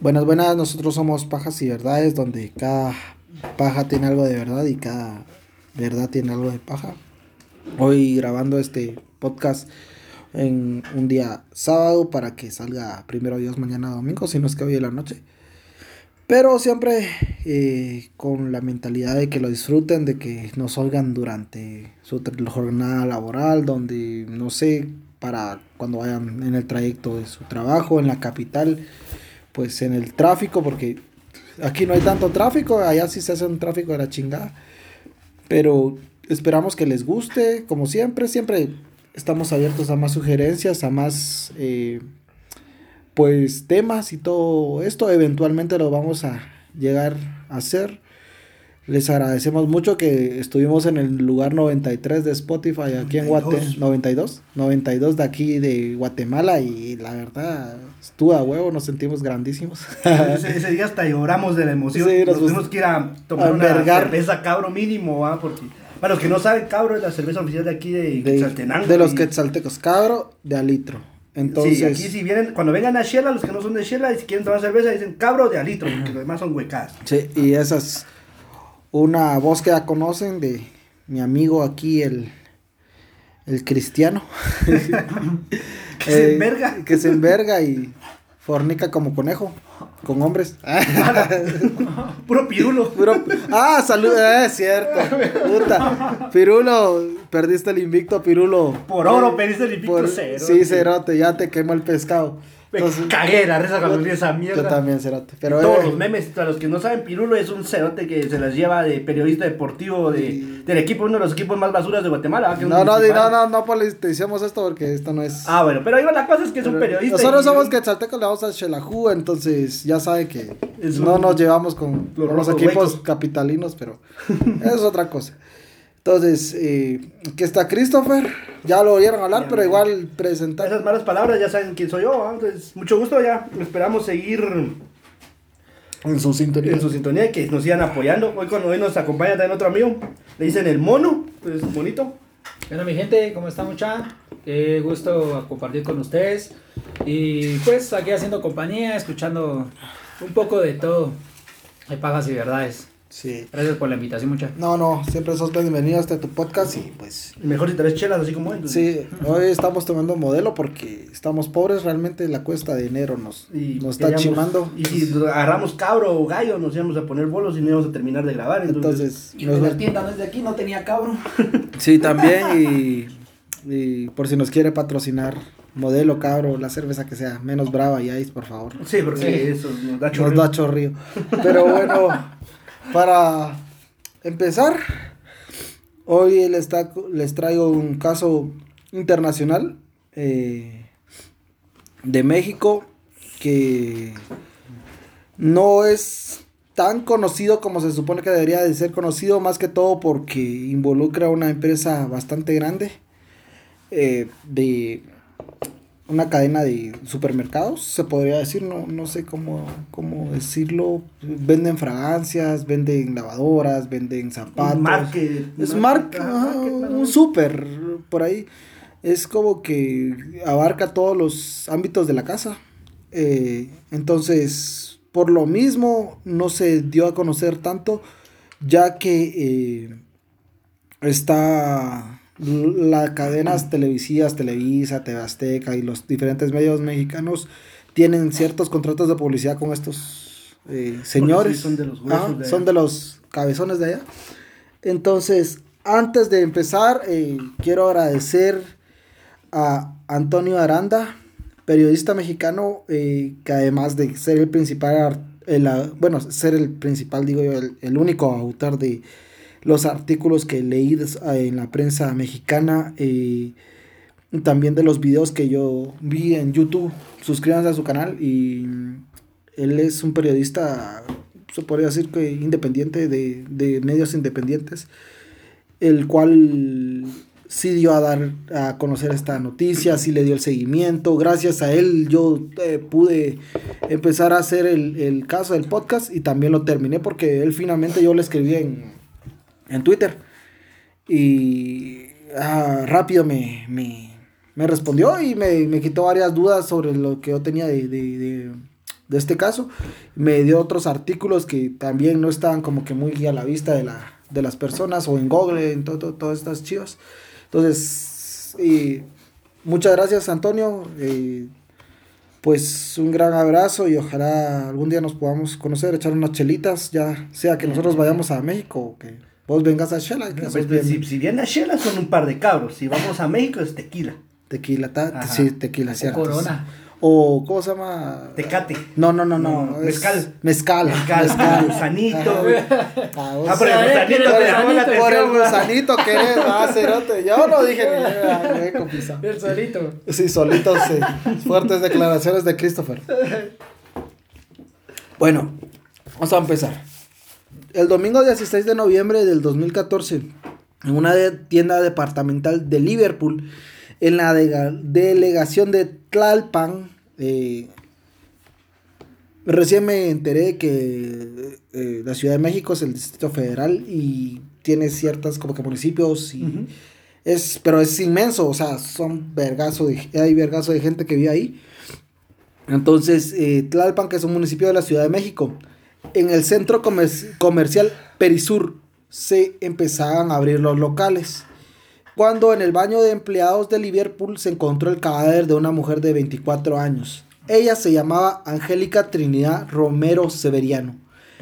Buenas, buenas, nosotros somos Pajas y Verdades, donde cada paja tiene algo de verdad y cada verdad tiene algo de paja. Hoy grabando este podcast en un día sábado para que salga primero Dios mañana domingo, si no es que hoy en la noche. Pero siempre eh, con la mentalidad de que lo disfruten, de que nos oigan durante su jornada laboral, donde no sé, para cuando vayan en el trayecto de su trabajo, en la capital, pues en el tráfico, porque aquí no hay tanto tráfico, allá sí se hace un tráfico de la chingada. Pero esperamos que les guste, como siempre, siempre estamos abiertos a más sugerencias, a más eh, pues temas y todo esto. Eventualmente lo vamos a llegar a hacer. Les agradecemos mucho que estuvimos en el lugar 93 de Spotify aquí en Guatemala. 92. 92 de aquí de Guatemala y la verdad estuvo a huevo, nos sentimos grandísimos. ese, día hasta lloramos de la emoción. nos, tuvimos que ir a tomar una cerveza cabro mínimo, ¿ah? porque para los que no saben, cabro es la cerveza oficial de aquí de, Quetzaltenango. De los Quetzaltecos, cabro de alitro. Entonces, sí, aquí si vienen, cuando vengan a Shela, los que no son de Shela, y si quieren tomar cerveza, dicen cabro de alitro, porque los demás son huecas. Sí, y esas una voz que ya conocen de mi amigo aquí, el, el cristiano. que se eh, enverga. Que se enverga y fornica como conejo con hombres. Puro pirulo. ah, salud, eh, es cierto. Puta. Pirulo, perdiste el invicto, Pirulo. Por oro perdiste el invicto cero. Sí, cerote, ya te quemó el pescado. Entonces, cagué la risa cuando vi esa mierda. Yo también, Cerote. Pero todos los memes, para los que no saben, Pirulo es un Cerote que se las lleva de periodista deportivo de, del equipo, uno de los equipos más basuras de Guatemala. no, no, no, no, no politicemos esto porque esto no es. Ah, bueno, pero la cosa es que es un periodista. Nosotros somos que Quetzalteco le vamos a Shelahu, entonces ya sabe que no nos llevamos con los, equipos capitalinos, pero eso es otra cosa. Entonces, eh, que está Christopher, ya lo oyeron hablar, pero igual presentar. Esas malas palabras ya saben quién soy yo, entonces mucho gusto ya, esperamos seguir en su sintonía. En su sintonía, que nos sigan apoyando. Hoy cuando hoy nos acompaña también otro amigo, le dicen el mono, pues bonito. Bueno, mi gente, ¿cómo está mucha? Qué gusto compartir con ustedes. Y pues aquí haciendo compañía, escuchando un poco de todo, de pagas y verdades. Sí. Gracias por la invitación, mucha. No, no, siempre sos bienvenido hasta tu podcast y pues... Mejor si traes chelas así como él. Sí, hoy estamos tomando modelo porque estamos pobres, realmente la cuesta de enero nos, nos está chimando. Y si agarramos cabro o gallo nos íbamos a poner bolos y no íbamos a terminar de grabar. Entonces... y la tienda no es de aquí, no tenía cabro. Sí, también y, y por si nos quiere patrocinar modelo, cabro, la cerveza que sea menos brava y ice, por favor. Sí, porque eso nos da chorrío. Nos da chorrío. Pero bueno... Para empezar, hoy les, les traigo un caso internacional eh, de México que no es tan conocido como se supone que debería de ser conocido, más que todo porque involucra a una empresa bastante grande eh, de una cadena de supermercados, se podría decir, no, no sé cómo, cómo decirlo. Venden fragancias, venden lavadoras, venden zapatos. Market, es marca, un super por ahí. Es como que abarca todos los ámbitos de la casa. Eh, entonces, por lo mismo, no se dio a conocer tanto, ya que eh, está las cadenas televisivas, Televisa, TV Azteca y los diferentes medios mexicanos tienen ciertos contratos de publicidad con estos eh, señores. son de los son de los cabezones de allá. Entonces, antes de empezar, eh, quiero agradecer a Antonio Aranda, periodista mexicano, eh, que además de ser el principal, bueno, ser el principal, digo yo, el único autor de los artículos que leí en la prensa mexicana, y eh, también de los videos que yo vi en YouTube. Suscríbanse a su canal y él es un periodista, se podría decir que independiente de, de medios independientes, el cual sí dio a dar a conocer esta noticia, sí le dio el seguimiento. Gracias a él yo eh, pude empezar a hacer el, el, caso del podcast y también lo terminé porque él finalmente yo le escribí en, en Twitter. Y ah, rápido me, me, respondió y me, quitó varias dudas sobre lo que yo tenía de, de este caso. Me dio otros artículos que también no estaban como que muy a la vista de, la, de las personas o en Google, en todo, todas estas chivas. Entonces, y muchas gracias Antonio. pues un gran abrazo y ojalá algún día nos podamos conocer, echar unas chelitas, ya sea que nosotros vayamos a México o que vos vengas a Shela. Pues, si, si viene a Shela son un par de cabros, si vamos a México es tequila. Tequila, sí, tequila, cierto. Corona. O, ¿cómo se llama? Tecate. No, no, no, no. mezcal. Mezcal. Mezcal. mezcal. Gusanito. Ah, ah por el gusanito te llamó la atención. Por el gusanito querés, ah, cerote. Yo no dije ni El solito. Sí, solito, sí. Fuertes declaraciones de Christopher. Bueno, vamos a empezar. El domingo 16 de noviembre del 2014, en una tienda departamental de Liverpool, en la delegación de Tlalpan, eh, recién me enteré que eh, la Ciudad de México es el Distrito Federal y tiene ciertas como que municipios y es, pero es inmenso, o sea, son vergazo de, hay vergazo de gente que vive ahí. Entonces, eh, Tlalpan, que es un municipio de la Ciudad de México, en el centro comercial Perisur se empezaban a abrir los locales cuando en el baño de empleados de Liverpool se encontró el cadáver de una mujer de 24 años. Ella se llamaba Angélica Trinidad Romero Severiano.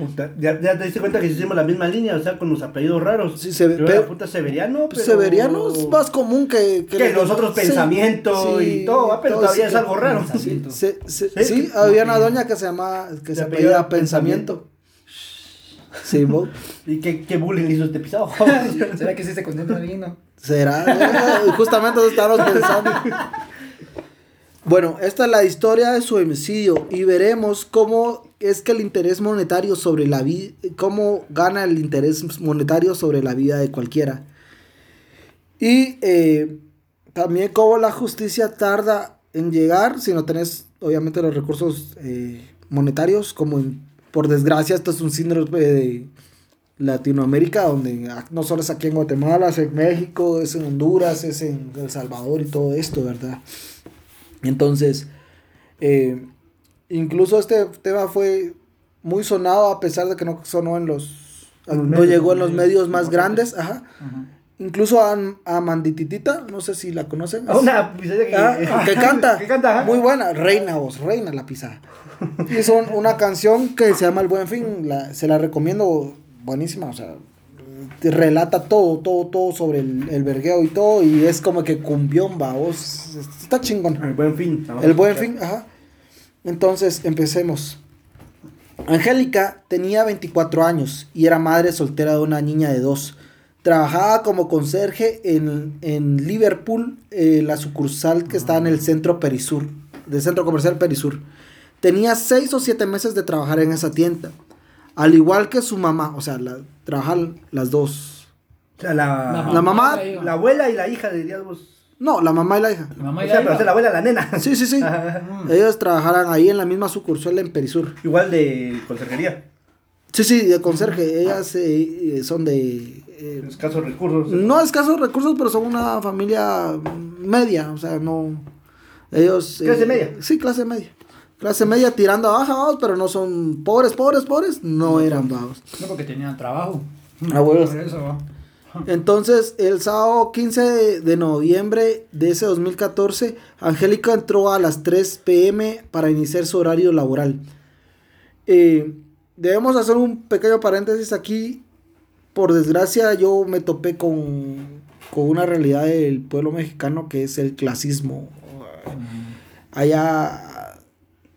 Puta, ya, te diste cuenta que hicimos la misma línea, o sea, con los apellidos raros. Sí, se, pero, puta Severiano. Pero... Severiano es más común que. Que, que los otros pensamientos y todo, pero todavía es algo raro. sí, había una doña que se llamaba, que se apellida Pensamiento. Sí, vos. ¿Y qué, qué bullying hizo este pisado? ¿Será que sí se contenta bien, ¿Será? Justamente eso estábamos pensando. Bueno, esta es la historia de su homicidio y veremos cómo es que el interés monetario sobre la vida, cómo gana el interés monetario sobre la vida de cualquiera. Y eh, también cómo la justicia tarda en llegar si no tenés, obviamente, los recursos eh, monetarios, como por desgracia esto es un síndrome de Latinoamérica, donde no solo es aquí en Guatemala, es en México, es en Honduras, es en El Salvador y todo esto, ¿verdad? Entonces, eh, incluso este tema fue muy sonado a pesar de que no sonó en los... no llegó en los medios más grandes, ajá. Incluso a, a, Mandititita, no sé si la conocen. Una que, ah, que canta. que canta muy buena, Reina vos, Reina la pisada. Hizo una canción que se llama El Buen Fin, la, se la recomiendo buenísima, o sea, relata todo, todo, todo sobre el, el vergueo y todo, y es como que cumbión, va, vos, está chingón. El buen fin. El buen fin, ajá. Entonces, empecemos. Angélica tenía 24 años y era madre soltera de una niña de dos. Trabajaba como conserje en, en Liverpool, eh, la sucursal que está en el centro Perisur, del centro comercial Perisur. Tenía seis o siete meses de trabajar en esa tienda. Al igual que su mamá, o sea, la, trabajan las dos. O sea, la, la, mamá, la, abuela y la hija, dirías vos. No, la mamá y la hija. La mamá y o sea, la pero hija. la abuela la nena. Sí, sí, sí. Ellos trabajaran ahí en la misma sucursal en Perisur. Igual de conserjería. Sí, sí, de conserje. Ellas eh, son de... Eh, escasos recursos. No escasos recursos, pero son una familia media. O sea, no... Ellos... ¿Clase eh, media? Sí, clase media clase media tirando a baja, vamos, pero no son pobres, pobres, pobres, no, eran vagos. No, porque tenían trabajo. Abuelos. Entonces, el sábado 15 de, noviembre de ese 2014, Angélica entró a las 3 pm para iniciar su horario laboral. Eh, debemos hacer un pequeño paréntesis aquí. Por desgracia, yo me topé con, con una realidad del pueblo mexicano que es el clasismo. Allá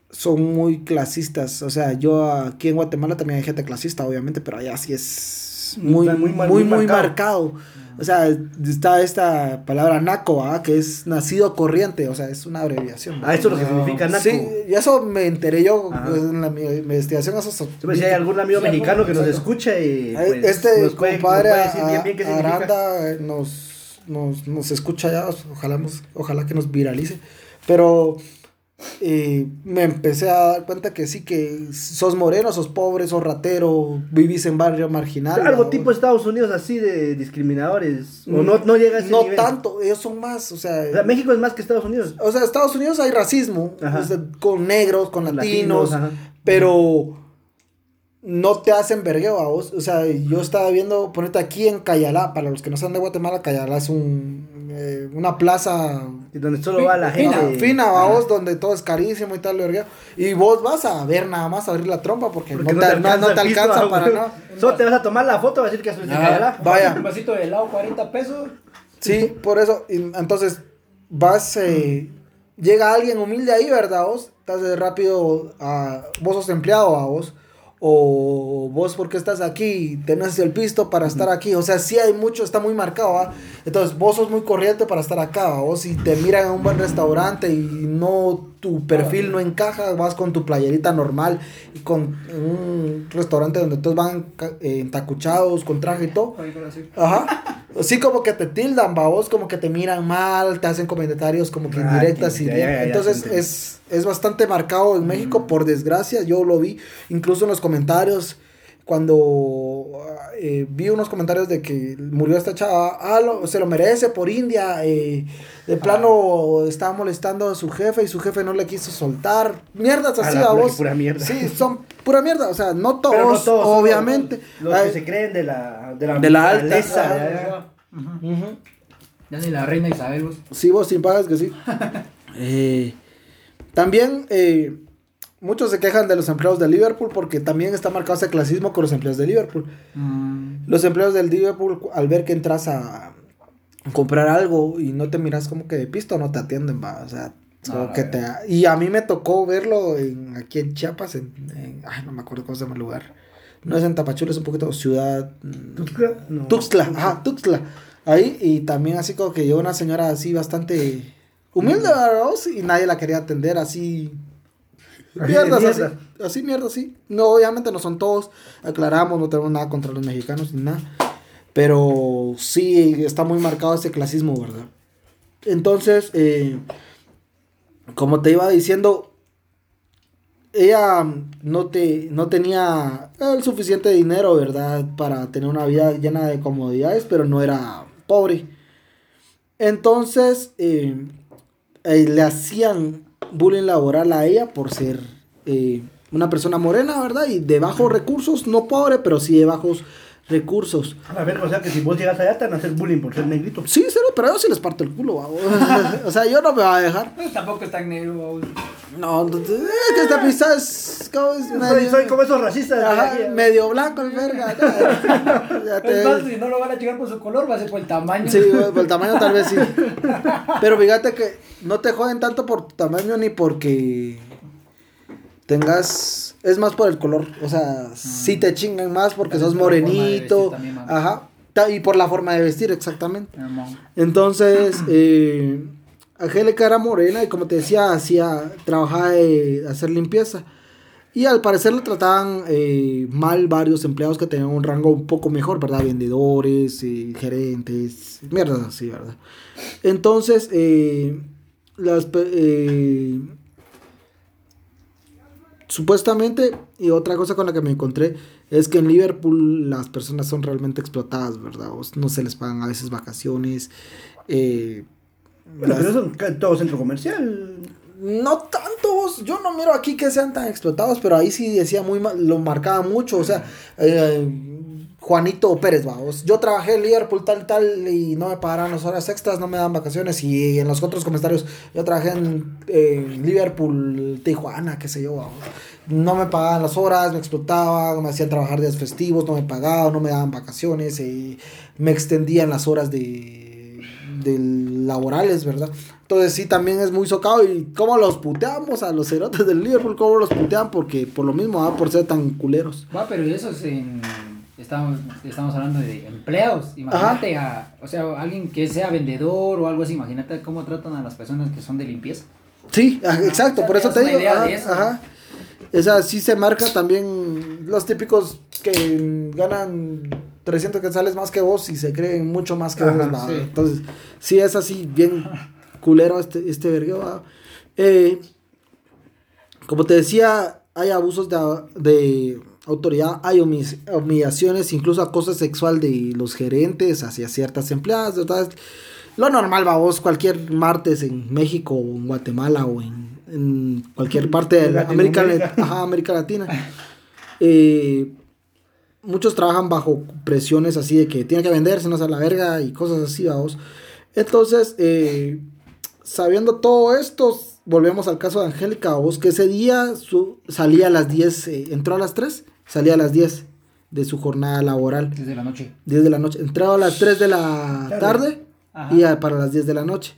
son muy clasistas. O sea, yo aquí en Guatemala también hay gente clasista, obviamente, pero allá sí es muy, muy, muy, muy, marcado. O sea, está esta palabra naco, ¿ah? que es nacido corriente, o sea, es una abreviación. Ah, eso es lo que significa naco. Sí, y eso me enteré yo en la investigación. Eso, si hay algún amigo mexicano que nos escuche, pues, este nos compadre Aranda nos, nos, nos escucha ya, ojalá, ojalá que nos viralice. Pero eh, me empecé a dar cuenta que sí, que sos moreno, sos pobre, sos ratero, vivís en barrio marginal. Algo tipo Estados Unidos así de discriminadores. O no, no llega a ese No tanto, ellos son más, o sea, México es más que Estados Unidos. O sea, Estados Unidos hay racismo, con negros, con latinos, pero no te hacen vergueo a vos. O sea, yo estaba viendo, ponerte aquí en Cayalá, para los que no sean de Guatemala, Cayalá es un, eh, una plaza... Y donde solo va la gente. Fina, fina a vos, donde todo es carísimo y tal, vergueo. Y vos vas a ver nada más, a abrir la trompa, porque, no, te, alcanza, para nada. Solo te vas a tomar la foto, vas a decir que es de Cayalá. Vaya. Un vasito de helado, 40 pesos. Sí, por eso, entonces, vas... Eh, llega alguien humilde ahí, ¿verdad? Vos estás rápido, a, vos sos empleado a vos o vos porque estás aquí, tenés el pisto para estar aquí, o sea, sí hay mucho, está muy marcado, ¿va? Entonces, vos sos muy corriente para estar acá, vos si te miran en un buen restaurante y no, tu perfil no encaja, vas con tu playerita normal y con un restaurante donde todos van eh, entacuchados, con traje y todo. Ajá. Sí, como que te tildan, va, vos como que te miran mal, te hacen comentarios como que ah, indirectas y Entonces, es, es bastante marcado en México, por desgracia, yo lo vi, incluso en los comentarios cuando eh, vi unos comentarios de que murió esta chava, ah, se lo merece por India, eh, de plano estaba molestando a su jefe y su jefe no le quiso soltar, mierdas así a, vos. Pura mierda. Sí, son pura mierda, o sea, no todos, obviamente. los que se creen de la, de la, de la alta. Ya, ya, ni la reina Isabel vos. Sí, vos sin pagas que sí. eh, también... Eh, muchos se quejan de los empleados de Liverpool porque también está marcado ese clasismo con los empleados de Liverpool. Mm. Los empleados del Liverpool, al ver que entras a comprar algo y no te miras como que de pisto, no te atienden, va. O sea, que te... Y a mí me tocó verlo en, aquí en Chiapas, en, Ay, no me acuerdo cómo se llama el lugar. No es en Tapachula, es un poquito ciudad... Mm, Tuxtla. Tuxtla, ajá, Tuxtla. Ahí, y también así como que llegó una señora así bastante humilde, ¿verdad? Y nadie la quería atender así Mierdas así, así, mierda, así. No, obviamente no son todos, aclaramos, no tenemos nada contra los mexicanos ni nada. Pero sí está muy marcado ese clasismo, ¿verdad? Entonces, eh, como te iba diciendo, ella no, te, no tenía el suficiente dinero, ¿verdad? Para tener una vida llena de comodidades, pero no era pobre. Entonces, eh, eh, le hacían bullying laboral a ella por ser eh, una persona morena, ¿verdad? Y de bajos recursos, no pobre, pero sí de bajos recursos. A ver, o sea que si vos llegas allá te van a hacer bullying por ser negrito. Sí, cero, pero yo sí les parto el culo, o sea, yo no me voy a dejar. tampoco es tan negro, No, es que esta pista es. Como es medio, soy, como esos racistas. Ajá, medio blanco el verga. ya te... Es más, si no lo van a llegar por su color, va a ser por el tamaño. Sí, por el tamaño tal vez sí. Pero fíjate que no te joden tanto por tu tamaño ni porque tengas es más por el color, o sea, si mm. te chingan más porque sos morenito, ajá, y por la forma de vestir exactamente. Entonces, eh, Angélica era morena y como te decía, hacía, trabajaba de hacer limpieza. Y al parecer le trataban eh, mal varios empleados que tenían un rango un poco mejor, ¿verdad? Vendedores, eh, gerentes, mierdas así, ¿verdad? Entonces, eh, las, eh, supuestamente, y otra cosa con la que me encontré, es que en Liverpool las personas son realmente explotadas, ¿verdad? no se les pagan a veces vacaciones. Eh, bueno, pero eso todo centro comercial. No tantos, yo no miro aquí que sean tan explotados, pero ahí sí decía muy mal, lo marcaba mucho, o sea, eh, Juanito Pérez, vamos. Yo trabajé en Liverpool tal tal y no me pagaron las horas extras, no me dan vacaciones. Y en los otros comentarios, yo trabajé en, Liverpool, Tijuana, qué sé yo, vamos. No me pagaban las horas, me explotaban, me hacían trabajar días festivos, no me pagaban, no me daban vacaciones y me extendían las horas de, de laborales, ¿verdad? Entonces sí, también es muy socado. ¿Y cómo los puteamos a los cerotes del Liverpool? ¿Cómo los putean? Porque por lo mismo, ¿va? por ser tan culeros. Va, pero eso es en estamos, estamos hablando de empleados. Imagínate a, o sea, alguien que sea vendedor o algo así, imagínate cómo tratan a las personas que son de limpieza. Sí, exacto, por eso te digo. Ajá, Esa sí se marca también los típicos que ganan 300 quetzales más que vos y se creen mucho más que vos. Entonces, sí es así, bien culero este, este vergueo. Eh, como te decía, hay abusos de, de autoridad, hay humillaciones, incluso acoso sexual de los gerentes hacia ciertas empleadas. Lo normal, vos, cualquier martes en México o en Guatemala o en, cualquier parte de América, América Latina. Eh, muchos trabajan bajo presiones así de que tiene que venderse, no a la verga y cosas así, vamos. Entonces, eh, sabiendo todo esto, volvemos al caso de Angélica, vos que ese día su, salía a las 10, eh, entró a las 3, salía a las 10 de su jornada laboral. 10 de la noche. 10 de la noche. Entraba a las 3 de la tarde y para las 10 de la noche.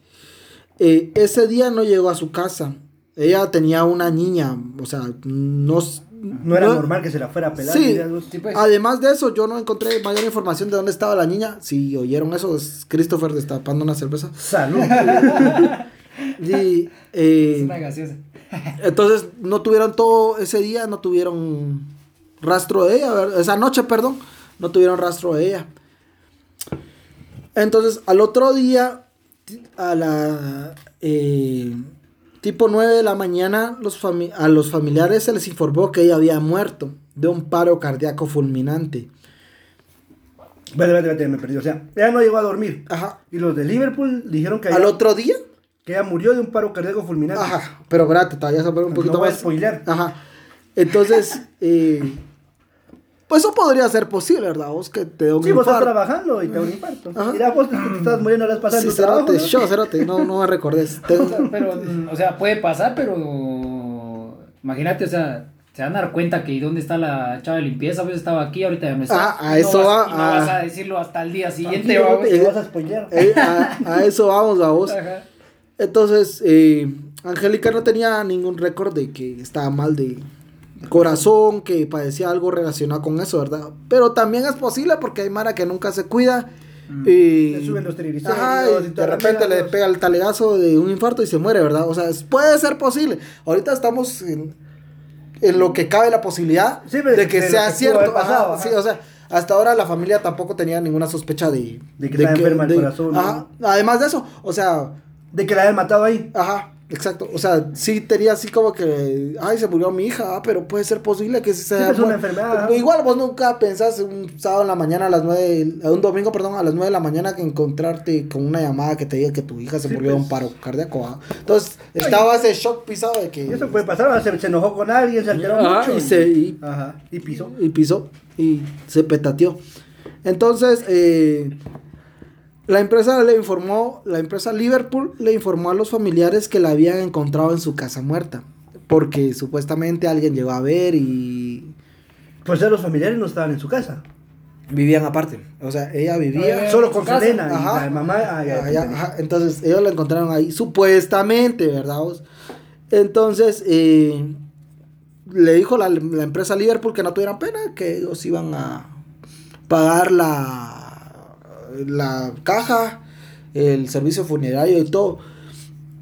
Eh, ese día no llegó a su casa. Ella tenía una niña, o sea, no, no era normal que se la fuera a pelar. Sí, pues. además de eso, yo no encontré mayor información de dónde estaba la niña. Si oyeron eso, es Christopher destapando una cerveza. Salud. y, eh, es una entonces, no tuvieron todo ese día, no tuvieron rastro de ella. Esa noche, perdón, no tuvieron rastro de ella. Entonces, al otro día, a la... Eh, Tipo 9 de la mañana, los a los familiares se les informó que ella había muerto de un paro cardíaco fulminante. Vale, vale, vale, me perdí. O sea, ella no llegó a dormir. Ajá. Y los de Liverpool dijeron que. ¿Al otro día? Que ella murió de un paro cardíaco fulminante. Ajá. Pero espérate, todavía se un poquito no voy A spoiler. Ajá. Entonces, eh, pues eso podría ser posible, ¿verdad? Vos que te da un sí, vos estás trabajando y te da un infarto. Mira, vos que te estás muriendo las pasadas. Sí, cerote, ¿no? yo, cerote, no, no me recordes. pero, o sea, puede pasar, pero imagínate, o sea, se van a dar cuenta que dónde está la chava de limpieza, pues estaba aquí, ahorita ya no está. Ah, a eso va. Y no vas a decirlo hasta el día siguiente, vamos. Te vas a spoilear. Eh, a, a, eso vamos, vamos. Ajá. Entonces, eh, Angélica no tenía ningún récord de que estaba mal de corazón, que padecía algo relacionado con eso, ¿verdad? Pero también es posible porque hay Mara que nunca se cuida. Mm. Y, suben los triglicéridos. de repente le pega el talegazo de un infarto y se muere, ¿verdad? O sea, puede ser posible. Ahorita estamos en, lo que cabe la posibilidad de que sea cierto. sí, o sea, hasta ahora la familia tampoco tenía ninguna sospecha de, de que estaba enferma el corazón. Además de eso, o sea. De que la hayan matado ahí. Ajá. Exacto, o sea, sí tenía así como que, ay, se murió mi hija, ah, pero puede ser posible que sea... es una enfermedad. Igual vos nunca pensás un sábado en la mañana a las nueve, un domingo, perdón, a las nueve de la mañana que encontrarte con una llamada que te diga que tu hija se murió de un pues. paro cardíaco. ¿ah? Entonces, estaba ese shock pisado de que... eso puede pasar, se, se, enojó con alguien, se alteró mucho. Y, se, y, ajá, y pisó. Y pisó, y se petateó. Entonces, eh la empresa le informó, la empresa Liverpool le informó a los familiares que la habían encontrado en su casa muerta. Porque supuestamente alguien llegó a ver y. Pues ya los familiares no estaban en su casa. Vivían aparte. O sea, ella vivía. Solo con su nena. Ajá. la mamá. Ah, Entonces, ellos la encontraron ahí. Supuestamente, ¿verdad? Entonces, eh, le dijo la, la empresa Liverpool que no tuvieran pena, que ellos iban a pagar la la caja, el servicio funerario y todo.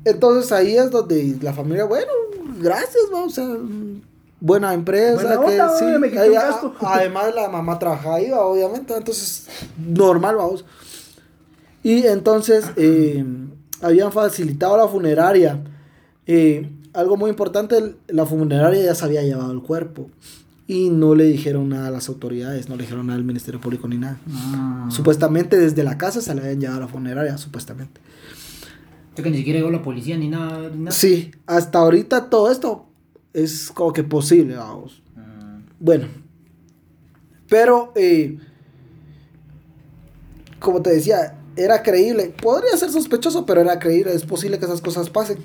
Entonces ahí es donde la familia, bueno, gracias, vamos a buena empresa, que sí, además la mamá trabaja ahí, obviamente, entonces normal, vamos. Y entonces eh, habían facilitado la funeraria. Eh, algo muy importante, la funeraria ya se había llevado el cuerpo y no le dijeron nada a las autoridades, no le dijeron nada al Ministerio Público ni nada. Ah. Supuestamente desde la casa se le habían llevado a la funeraria, supuestamente. que ni siquiera llegó la policía ni nada, Sí, hasta ahorita todo esto es como que posible, vamos. Ah. Bueno, pero, eh, como te decía, era creíble. Podría ser sospechoso, pero era creíble. Es posible que esas cosas pasen.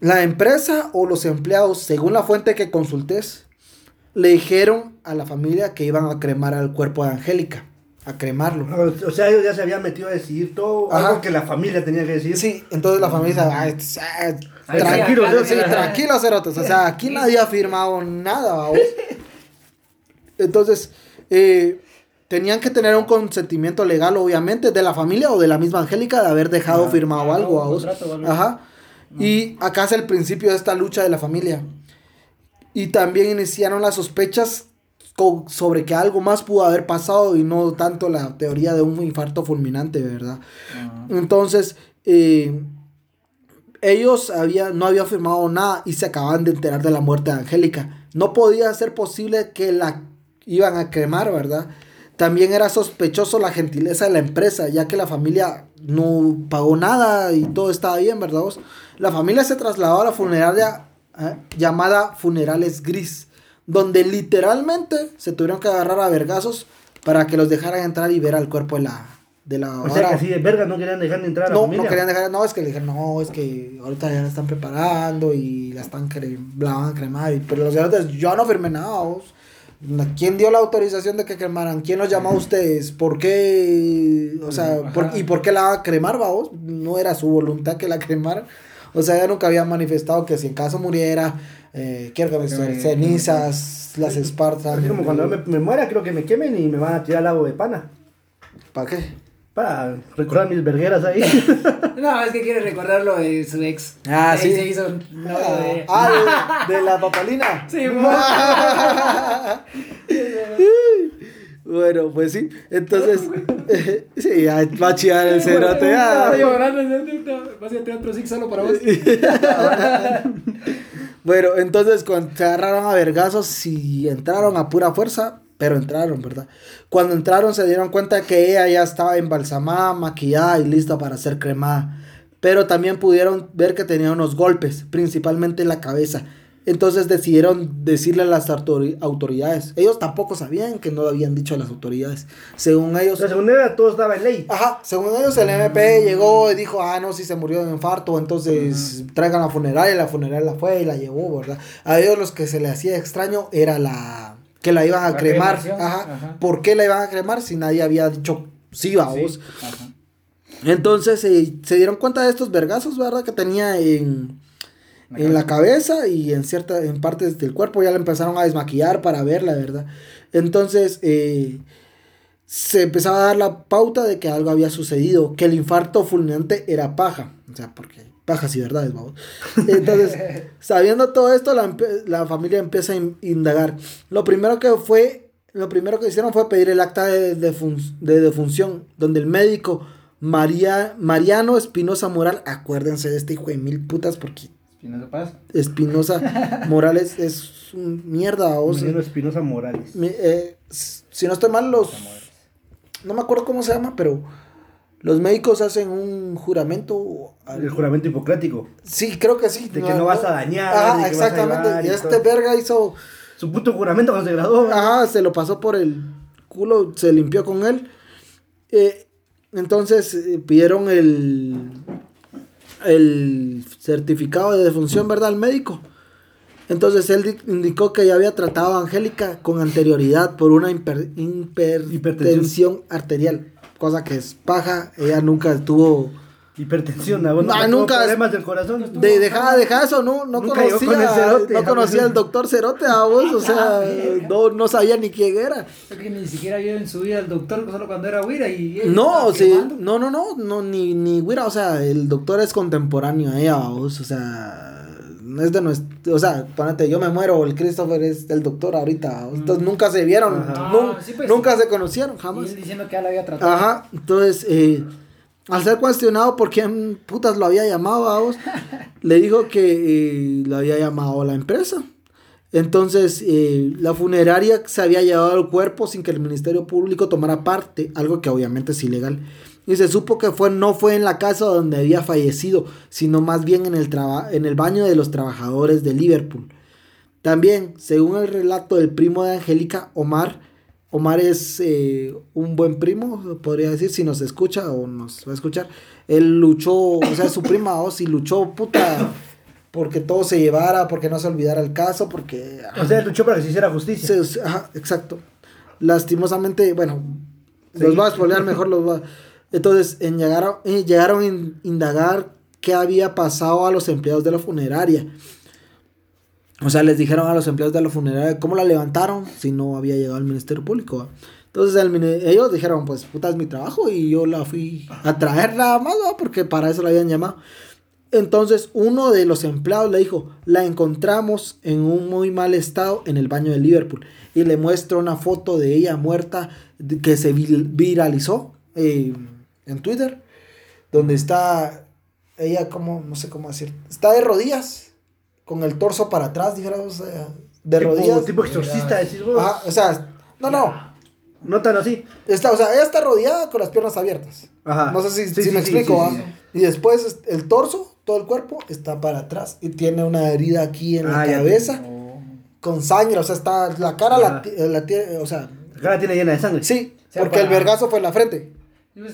La empresa o los empleados, según la fuente que consultes, le dijeron a la familia que iban a cremar al cuerpo de Angélica, a cremarlo. O sea, ellos ya se habían metido a decidir todo, algo que la familia tenía que decir. Sí, entonces la familia dice, ah, tranquilo, sí, tranquilo, cerotes, o sea, aquí nadie ha firmado nada, ¿vamos? Entonces, eh, tenían que tener un consentimiento legal, obviamente, de la familia o de la misma Angélica de haber dejado firmado algo, ¿vamos? Ajá. Y acá es el principio de esta lucha de la familia. Y también iniciaron las sospechas sobre que algo más pudo haber pasado y no tanto la teoría de un infarto fulminante, ¿verdad? Entonces, eh, ellos había, no habían firmado nada y se acaban de enterar de la muerte de Angélica. No podía ser posible que la iban a quemar, ¿verdad? También era sospechoso la gentileza de la empresa, ya que la familia no pagó nada y todo estaba bien, ¿verdad? La familia se trasladó a la funeraria ¿eh? llamada Funerales Gris, donde literalmente se tuvieron que agarrar a vergazos para que los dejaran entrar y ver al cuerpo de la, de la o sea que así de verga no querían dejar de entrar a la no, No, querían dejar, no, es que le dijeron, no, es que ahorita ya la están preparando y la están cre la van a cremar. pero los señores, yo no firmé nada, vos. ¿Quién dio la autorización de que cremaran? ¿Quién los llamó a ustedes? ¿Por qué? O sea, ¿y por qué la cremar, vos? No era su voluntad que la cremaran. O sea, ya nunca había manifestado que si en caso muriera, eh, quiero que me cenizas, las espartan. como cuando me, me, muera, creo que me quemen y me van a tirar al agua de pana. ¿Para qué? Para recordar mis vergueras ahí. no, es que quiere recordar lo de su ex. Ah, sí. Se hizo no, de... Ah, de, la papalina. Sí, Bueno, pues sí. Entonces, sí, ya va a chillar el cerote. Ya. Vas a six solo para vos. bueno, entonces cuando se agarraron a vergazos y entraron a pura fuerza, pero entraron, ¿verdad? Cuando entraron se dieron cuenta que ella ya estaba embalsamada, maquillada y lista para ser cremada. Pero también pudieron ver que tenía unos golpes, principalmente en la cabeza. Entonces decidieron decirle a las autoridades. Ellos tampoco sabían que no lo habían dicho a las autoridades. Según ellos. según ellos todo estaba en ley. Ajá, según ellos el MP llegó y dijo, ah, no, si se murió de infarto, entonces traigan la funeraria. Y la funeraria la fue y la llevó, ¿verdad? A ellos los que se le hacía extraño era la que la iban a cremar. Ajá. ¿Por qué la iban a cremar si nadie había dicho sí, vamos? Entonces se dieron cuenta de estos vergazos, ¿verdad? Que tenía en, en la cabeza y en ciertas en partes del cuerpo. Ya la empezaron a desmaquillar para verla, ¿verdad? Entonces eh, se empezaba a dar la pauta de que algo había sucedido, que el infarto fulminante era paja. O sea, porque pajas y verdades, vamos. Entonces, sabiendo todo esto, la, familia empieza a indagar. Lo primero que fue, lo primero que hicieron fue pedir el acta de, defunción, donde el médico María, Mariano Espinosa Moral, acuérdense de este hijo de mil putas porque... Espinosa Paz. Espinosa Morales es un mierda, vamos. Mariano Espinosa Morales. Eh, si no estoy mal, los... No me acuerdo cómo se llama, pero los médicos hacen un juramento. El juramento hipocrático. Sí, creo que sí. De que no vas a dañar. Ah, exactamente. y, este verga hizo. Su puto juramento cuando se graduó. Ajá, se lo pasó por el culo, se limpió con él. Eh, entonces eh, pidieron el. El certificado de defunción, ¿verdad? Al médico. Entonces él indicó que ya había tratado a Angélica con anterioridad por una hipertensión arterial cosa que es paja. Ella nunca tuvo hipertensión, no, nunca problemas del corazón. De, deja, deja eso, no, no conocía, no conocía al doctor Cerote a vos, o sea, no, no sabía ni quién era. que ni siquiera vio en su vida al doctor solo cuando era Wira y No, sí, no, no, no, no, ni, ni Wira, o sea, el doctor es contemporáneo a ella, vos, o sea, es de nuestro, o sea, ponete, yo me muero, el Christopher es el doctor ahorita, entonces nunca se vieron, ah, pues nunca se conocieron, jamás. Y diciendo que ya lo había tratado. Ajá, entonces, eh, al ser cuestionado por quién putas lo había llamado a vos, le dijo que eh, lo había llamado la empresa. Entonces, eh, la funeraria se había llevado el cuerpo sin que el Ministerio Público tomara parte, algo que obviamente es ilegal. Y se supo que no fue en la casa donde había fallecido, sino más bien en el, en el baño de los trabajadores de Liverpool. También, según el relato del primo de Angélica, Omar, Omar es eh, un buen primo, podría decir, si nos escucha o nos va a escuchar. Él luchó, o sea, su prima Ozzy luchó, puta, porque todo se llevara, porque no se olvidara el caso, porque... O sea, luchó para que se hiciera justicia. ajá, exacto. Lastimosamente, bueno, los va a spoilear, mejor los va... Entonces, en llegaron, llegaron a indagar qué había pasado a los empleados de la funeraria. O sea, les dijeron a los empleados de la funeraria cómo la levantaron si no había llegado al Ministerio Público. Entonces ellos dijeron, pues puta es mi trabajo y yo la fui a traer nada más, porque para eso la habían llamado. Entonces uno de los empleados le dijo, la encontramos en un muy mal estado en el baño de Liverpool. Y le muestra una foto de ella muerta que se viralizó. Eh, en Twitter, donde está ella como, no sé cómo decir, está de rodillas, con el torso para atrás, dijéramos, de rodillas. Tipo exorcista, decís vos. Ajá, o sea, no, no. No tan así. Está, o sea, ella está rodeada con las piernas abiertas. Ajá. No sé si, si me explico, Y después el torso, todo el cuerpo, está para atrás y tiene una herida aquí en la ah, cabeza. Con sangre, o sea, está la cara la, tiene, o sea... La cara tiene llena de sangre. Sí, porque el vergazo fue en la frente.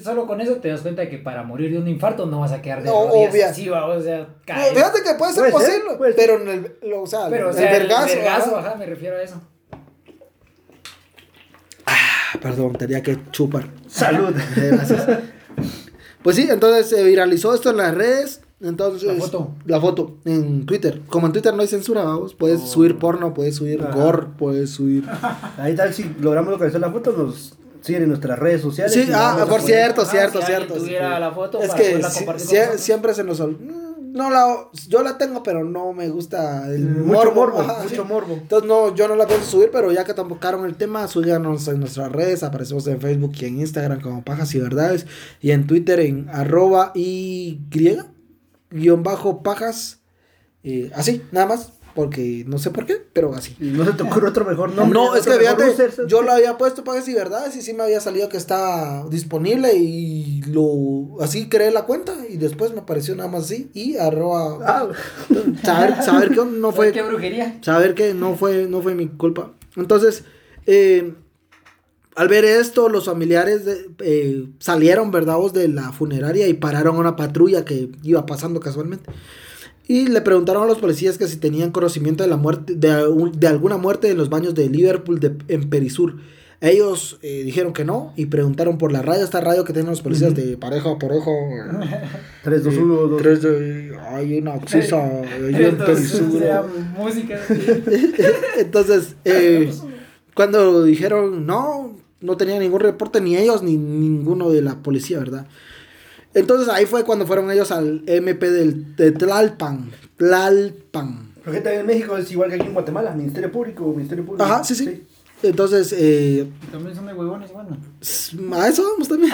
Solo con eso te das cuenta que para morir de un infarto no vas a quedar de no, rodillas así, o sea, fíjate que puede ser posible, pero en el, o sea, el, vergazo, el vergazo ajá, me refiero a eso. Ah, perdón, tenía que chupar. Salud. Gracias. Pues sí, entonces se viralizó esto en las redes. Entonces, la foto. La foto en Twitter. Como en Twitter no hay censura, vamos. Puedes oh. subir porno, puedes subir gore, puedes subir. Ahí tal, si logramos localizar la foto, nos siguen en nuestras redes sociales. Sí, ah, por cierto, cierto, ah, cierto. la foto es que siempre se nos no la yo la tengo pero no me gusta el mucho morbo, mucho morbo. Entonces no yo no la pienso subir pero ya que tocaron el tema subíganos en nuestras redes. Aparecemos en Facebook y en Instagram como pajas y verdades y en Twitter en arroba y griega guion bajo pajas eh, así nada más porque no sé por qué, pero así. ¿No se te ocurre otro mejor nombre? No, es que fíjate, yo lo había puesto para y verdades y sí me había salido que está disponible y lo así creé la cuenta y después me apareció nada más así y arroba ah. saber, saber que no fue qué brujería. Saber que no fue no fue mi culpa. Entonces, eh, al ver esto, los familiares eh, salieron, ¿verdad? de la funeraria y pararon a una patrulla que iba pasando casualmente. Y le preguntaron a los policías que si tenían conocimiento de la muerte, de, alguna muerte en los baños de Liverpool de, en Perisur. Ellos eh, dijeron que no y preguntaron por la radio, esta radio que tienen los policías de pareja por ojo. 3, 2, 1, 2. 3, de, hay una en Perisur. música. Entonces, eh, cuando dijeron no, no tenía ningún reporte, ni ellos ni ninguno de la policía, ¿verdad? Entonces ahí fue cuando fueron ellos al MP del, de Tlalpan. Tlalpan. Pero que en México es igual que aquí en Guatemala, Ministerio Público, Ministerio Público. Ajá, sí, sí. Entonces, eh, también son de huevones, bueno. A eso vamos también.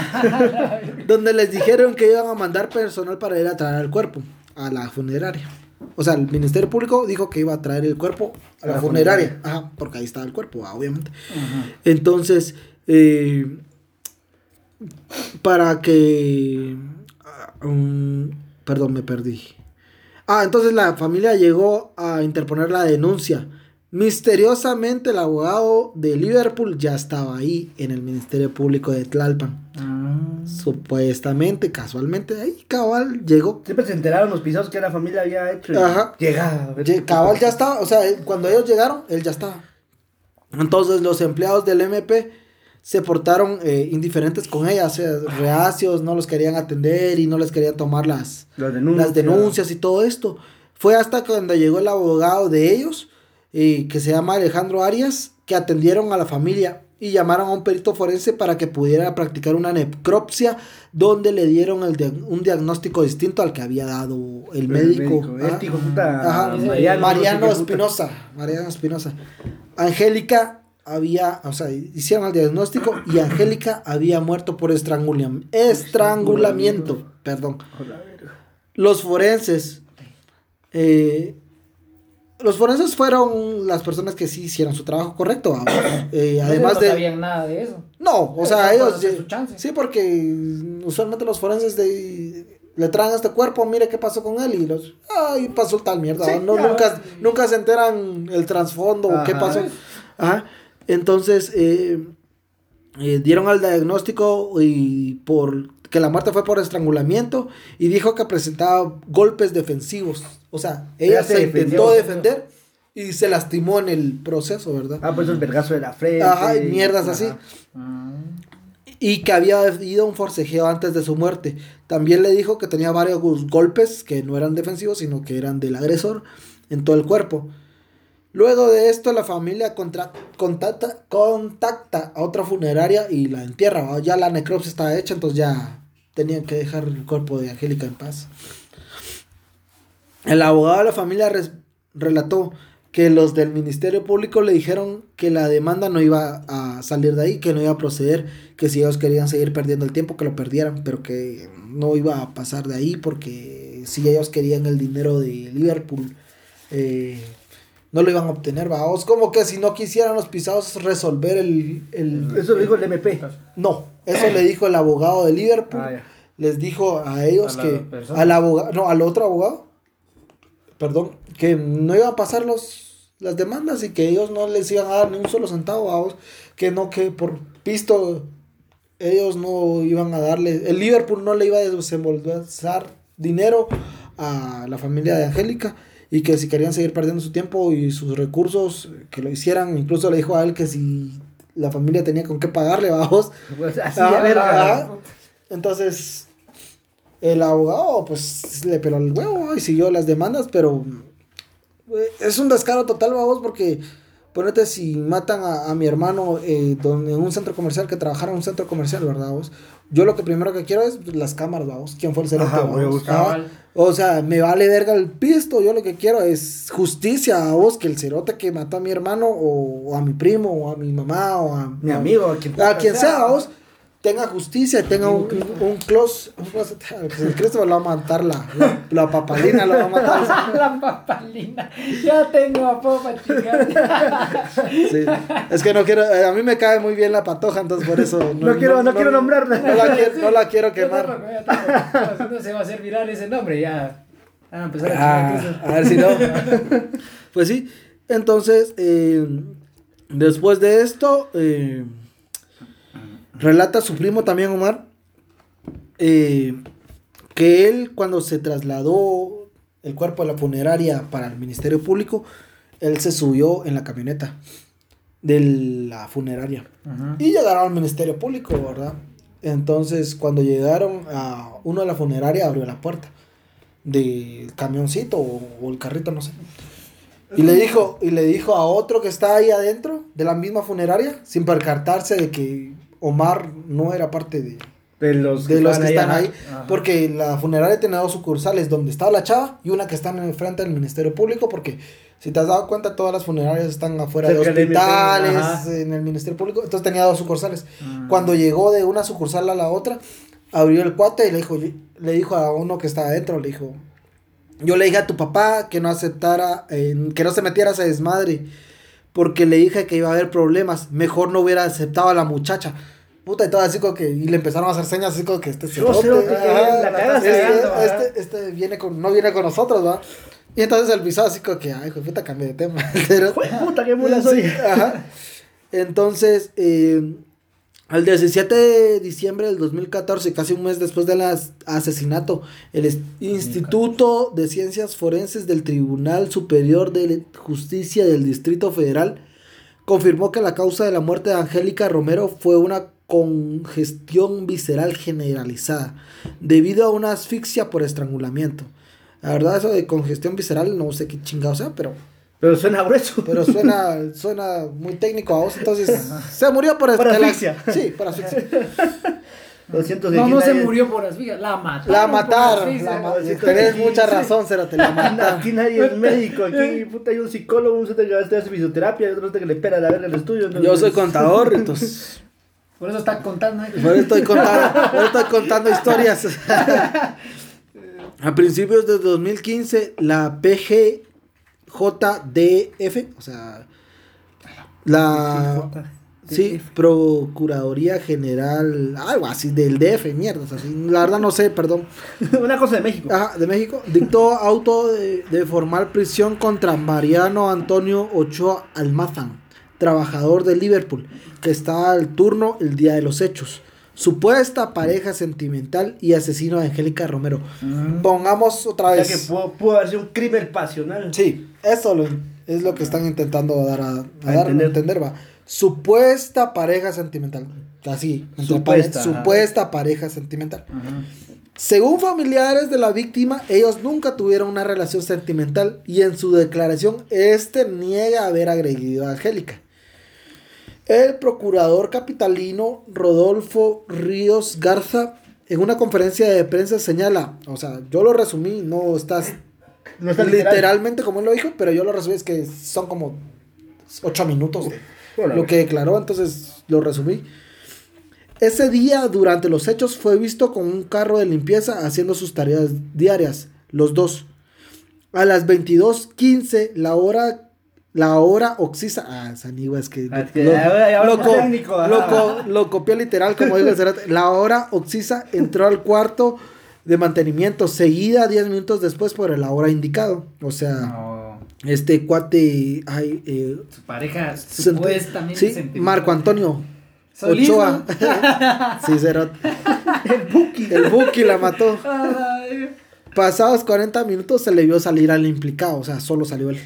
Donde les dijeron que iban a mandar personal para ir a traer el cuerpo a la funeraria. O sea, el Ministerio Público dijo que iba a traer el cuerpo a la, funeraria. Ajá, porque ahí estaba el cuerpo, obviamente. Entonces, eh, para que... Um, perdón, me perdí. Ah, entonces la familia llegó a interponer la denuncia. Misteriosamente el abogado de Liverpool ya estaba ahí en el Ministerio Público de Tlalpan. Ah. Supuestamente, casualmente, ahí cabal llegó. Siempre se enteraron los pisados que la familia había hecho. Ajá. Llegado. Cabal ya estaba, o sea, cuando ellos llegaron, él ya estaba. Entonces los empleados del MP se portaron eh, indiferentes con ella, o sea, reacios, no los querían atender y no les querían tomar las, las, denuncias. y todo esto. Fue hasta cuando llegó el abogado de ellos, eh, que se llama Alejandro Arias, que atendieron a la familia y llamaron a un perito forense para que pudiera practicar una necropsia donde le dieron el un diagnóstico distinto al que había dado el, médico. Mariano Espinosa. Mariano Espinosa. Angélica había, o sea, hicieron el diagnóstico y Angélica había muerto por estrangulamiento. Estrangulamiento, perdón. Los forenses. Eh, los forenses fueron las personas que sí hicieron su trabajo correcto. Eh, además no de. No sabían nada de eso. No, o sea, ellos. Sí, porque usualmente los forenses de, le traen este cuerpo, mire qué pasó con él y los. Ay, pasó tal mierda. no, nunca, nunca se enteran el trasfondo o qué pasó. Ajá. Entonces, eh, eh, dieron al diagnóstico y por que la muerte fue por estrangulamiento y dijo que presentaba golpes defensivos. O sea, ella, se, intentó defender y se lastimó en el proceso, ¿verdad? Ah, pues el vergazo de la frente. Ajá, y mierdas así. Ah. Y que había ido un forcejeo antes de su muerte. También le dijo que tenía varios golpes que no eran defensivos, sino que eran del agresor en todo el cuerpo. Luego de esto, la familia contacta, contacta a otra funeraria y la entierra. Ya la necropsia estaba hecha, entonces ya tenían que dejar el cuerpo de Angélica en paz. El abogado de la familia relató que los del Ministerio Público le dijeron que la demanda no iba a salir de ahí, que no iba a proceder, que si ellos querían seguir perdiendo el tiempo, que lo perdieran, pero que no iba a pasar de ahí porque si ellos querían el dinero de Liverpool, eh, no lo iban a obtener, vamos. Como que si no quisieran los pisados resolver el. eso lo dijo el MP. No, eso le dijo el abogado de Liverpool. Ah, les dijo a ellos que. Al abogado. No, al otro abogado. Perdón. Que no iban a pasar los, las demandas y que ellos no les iban a dar ni un solo centavo, vamos. Que no, que por pisto ellos no iban a darle. El Liverpool no le iba a desembolsar dinero a la familia de Angélica y que si querían seguir perdiendo su tiempo y sus recursos, que lo hicieran. Incluso le dijo a él que si la familia tenía con qué pagarle, vamos. Pues así ah, Entonces, el abogado, pues le peló el huevo y siguió las demandas, pero eh, es un descaro total, vamos, porque ponete si matan a, mi hermano eh, donde, en un centro comercial, que trabajara en un centro comercial, ¿verdad? Vos? Yo lo que primero que quiero es las cámaras, vamos. ¿Quién fue el cerote? O sea, me vale verga el pisto. Yo lo que quiero es justicia a vos, que el cerote que mató a mi hermano, o, a mi primo, o a mi mamá, o a mi amigo, a quien, a quien sea, vos tenga justicia, tenga un, un, close. El Cristo lo va a matar la, la, papalina, lo va a matar. la papalina. Ya tengo a popa, Sí, es que no quiero. Eh, a mí me cae muy bien la patoja, entonces por eso. No, quiero, no, quiero nombrarla. No la, quiero, no la quiero quemar. No se va a hacer viral ese nombre, ya. a empezar a ah, A ver si no. pues sí. Entonces, eh, después de esto. Eh, Relata su primo también, Omar, eh, que él cuando se trasladó el cuerpo a la funeraria para el Ministerio Público, él se subió en la camioneta de la funeraria. Y llegaron al Ministerio Público, ¿verdad? Entonces, cuando llegaron a uno de la funeraria, abrió la puerta del camioncito o, el carrito, no sé. Y le dijo, y le dijo a otro que está ahí adentro de la misma funeraria, sin percatarse de que Omar no era parte de, de los que, están ahí, porque la funeraria tiene dos sucursales, donde estaba la chava y una que está en el frente del Ministerio Público, porque si te has dado cuenta, todas las funerarias están afuera de hospitales, en el Ministerio Público, entonces tenía dos sucursales. Ah. Cuando llegó de una sucursal a la otra, abrió el cuate y le dijo, le dijo a uno que estaba adentro, le dijo, yo le dije a tu papá que no aceptara, que no se metiera a ese desmadre porque le dije que iba a haber problemas. Mejor no hubiera aceptado a la muchacha. Puta, y todo así como que, y le empezaron a hacer señas así como que este se este, este, este, viene con, no viene con nosotros, ¿va? Y entonces el pisado así como que, ay, hijo puta, cambié de tema. Pero, puta, qué mula soy. ajá. Entonces, eh, al 17 de diciembre del 2014, casi un mes después del asesinato, el Instituto de Ciencias Forenses del Tribunal Superior de Justicia del Distrito Federal confirmó que la causa de la muerte de Angélica Romero fue una congestión visceral generalizada, debido a una asfixia por estrangulamiento. La verdad, eso de congestión visceral no sé qué chingado sea, pero pero suena grueso. Pero suena, suena muy técnico a vos, entonces se murió por, por asfixia. Sí, por asfixia. no, no se murió por asfixia, la mataron. La mataron. La Tenés mucha razón, Cérate, la mataron. Aquí nadie es médico, aquí puta, hay un psicólogo, un que hace fisioterapia, otro que le espera la verga el estudio. Yo soy contador, entonces... Por eso está contando. ¿eh? Por eso estoy contando, por eso estoy contando historias. A principios de 2015, la PG JDF, o sea, la sí, Procuraduría General, algo así del DF, mierda, así, la verdad no sé, perdón. Una cosa de México. Ajá, de México. Dictó auto de, de formal prisión contra Mariano Antonio Ochoa Almazán, trabajador de Liverpool, que estaba al turno el día de los hechos supuesta pareja sentimental y asesino de Angélica Romero. Mm. Pongamos otra vez. O sea que pudo, haber sido un crimen pasional. Sí, eso es lo que están intentando dar a, dar entender. va. Supuesta pareja sentimental. Así, supuesta, supuesta pareja sentimental. Según familiares de la víctima, ellos nunca tuvieron una relación sentimental y en su declaración este niega haber agredido a Angélica. El procurador capitalino Rodolfo Ríos Garza en una conferencia de prensa señala, o sea, yo lo resumí, no estás literalmente como él lo dijo, pero yo lo resumí, es que son como ocho minutos lo que declaró, entonces lo resumí. Ese día, durante los hechos, fue visto con un carro de limpieza haciendo sus tareas diarias. los dos. A las 22.15, la hora la hora oxisa. Ah, Sanigua, es que. lo, copió literal, como dijo el La hora oxisa entró al cuarto de mantenimiento, seguida 10 minutos después por la hora indicado. O sea, este cuate. Ay, eh, Su pareja supuestamente. Sí, Marco Antonio. Ochoa. sí. El Buki. El Buki la mató. Pasados 40 minutos se le vio salir al implicado, o sea, solo salió él.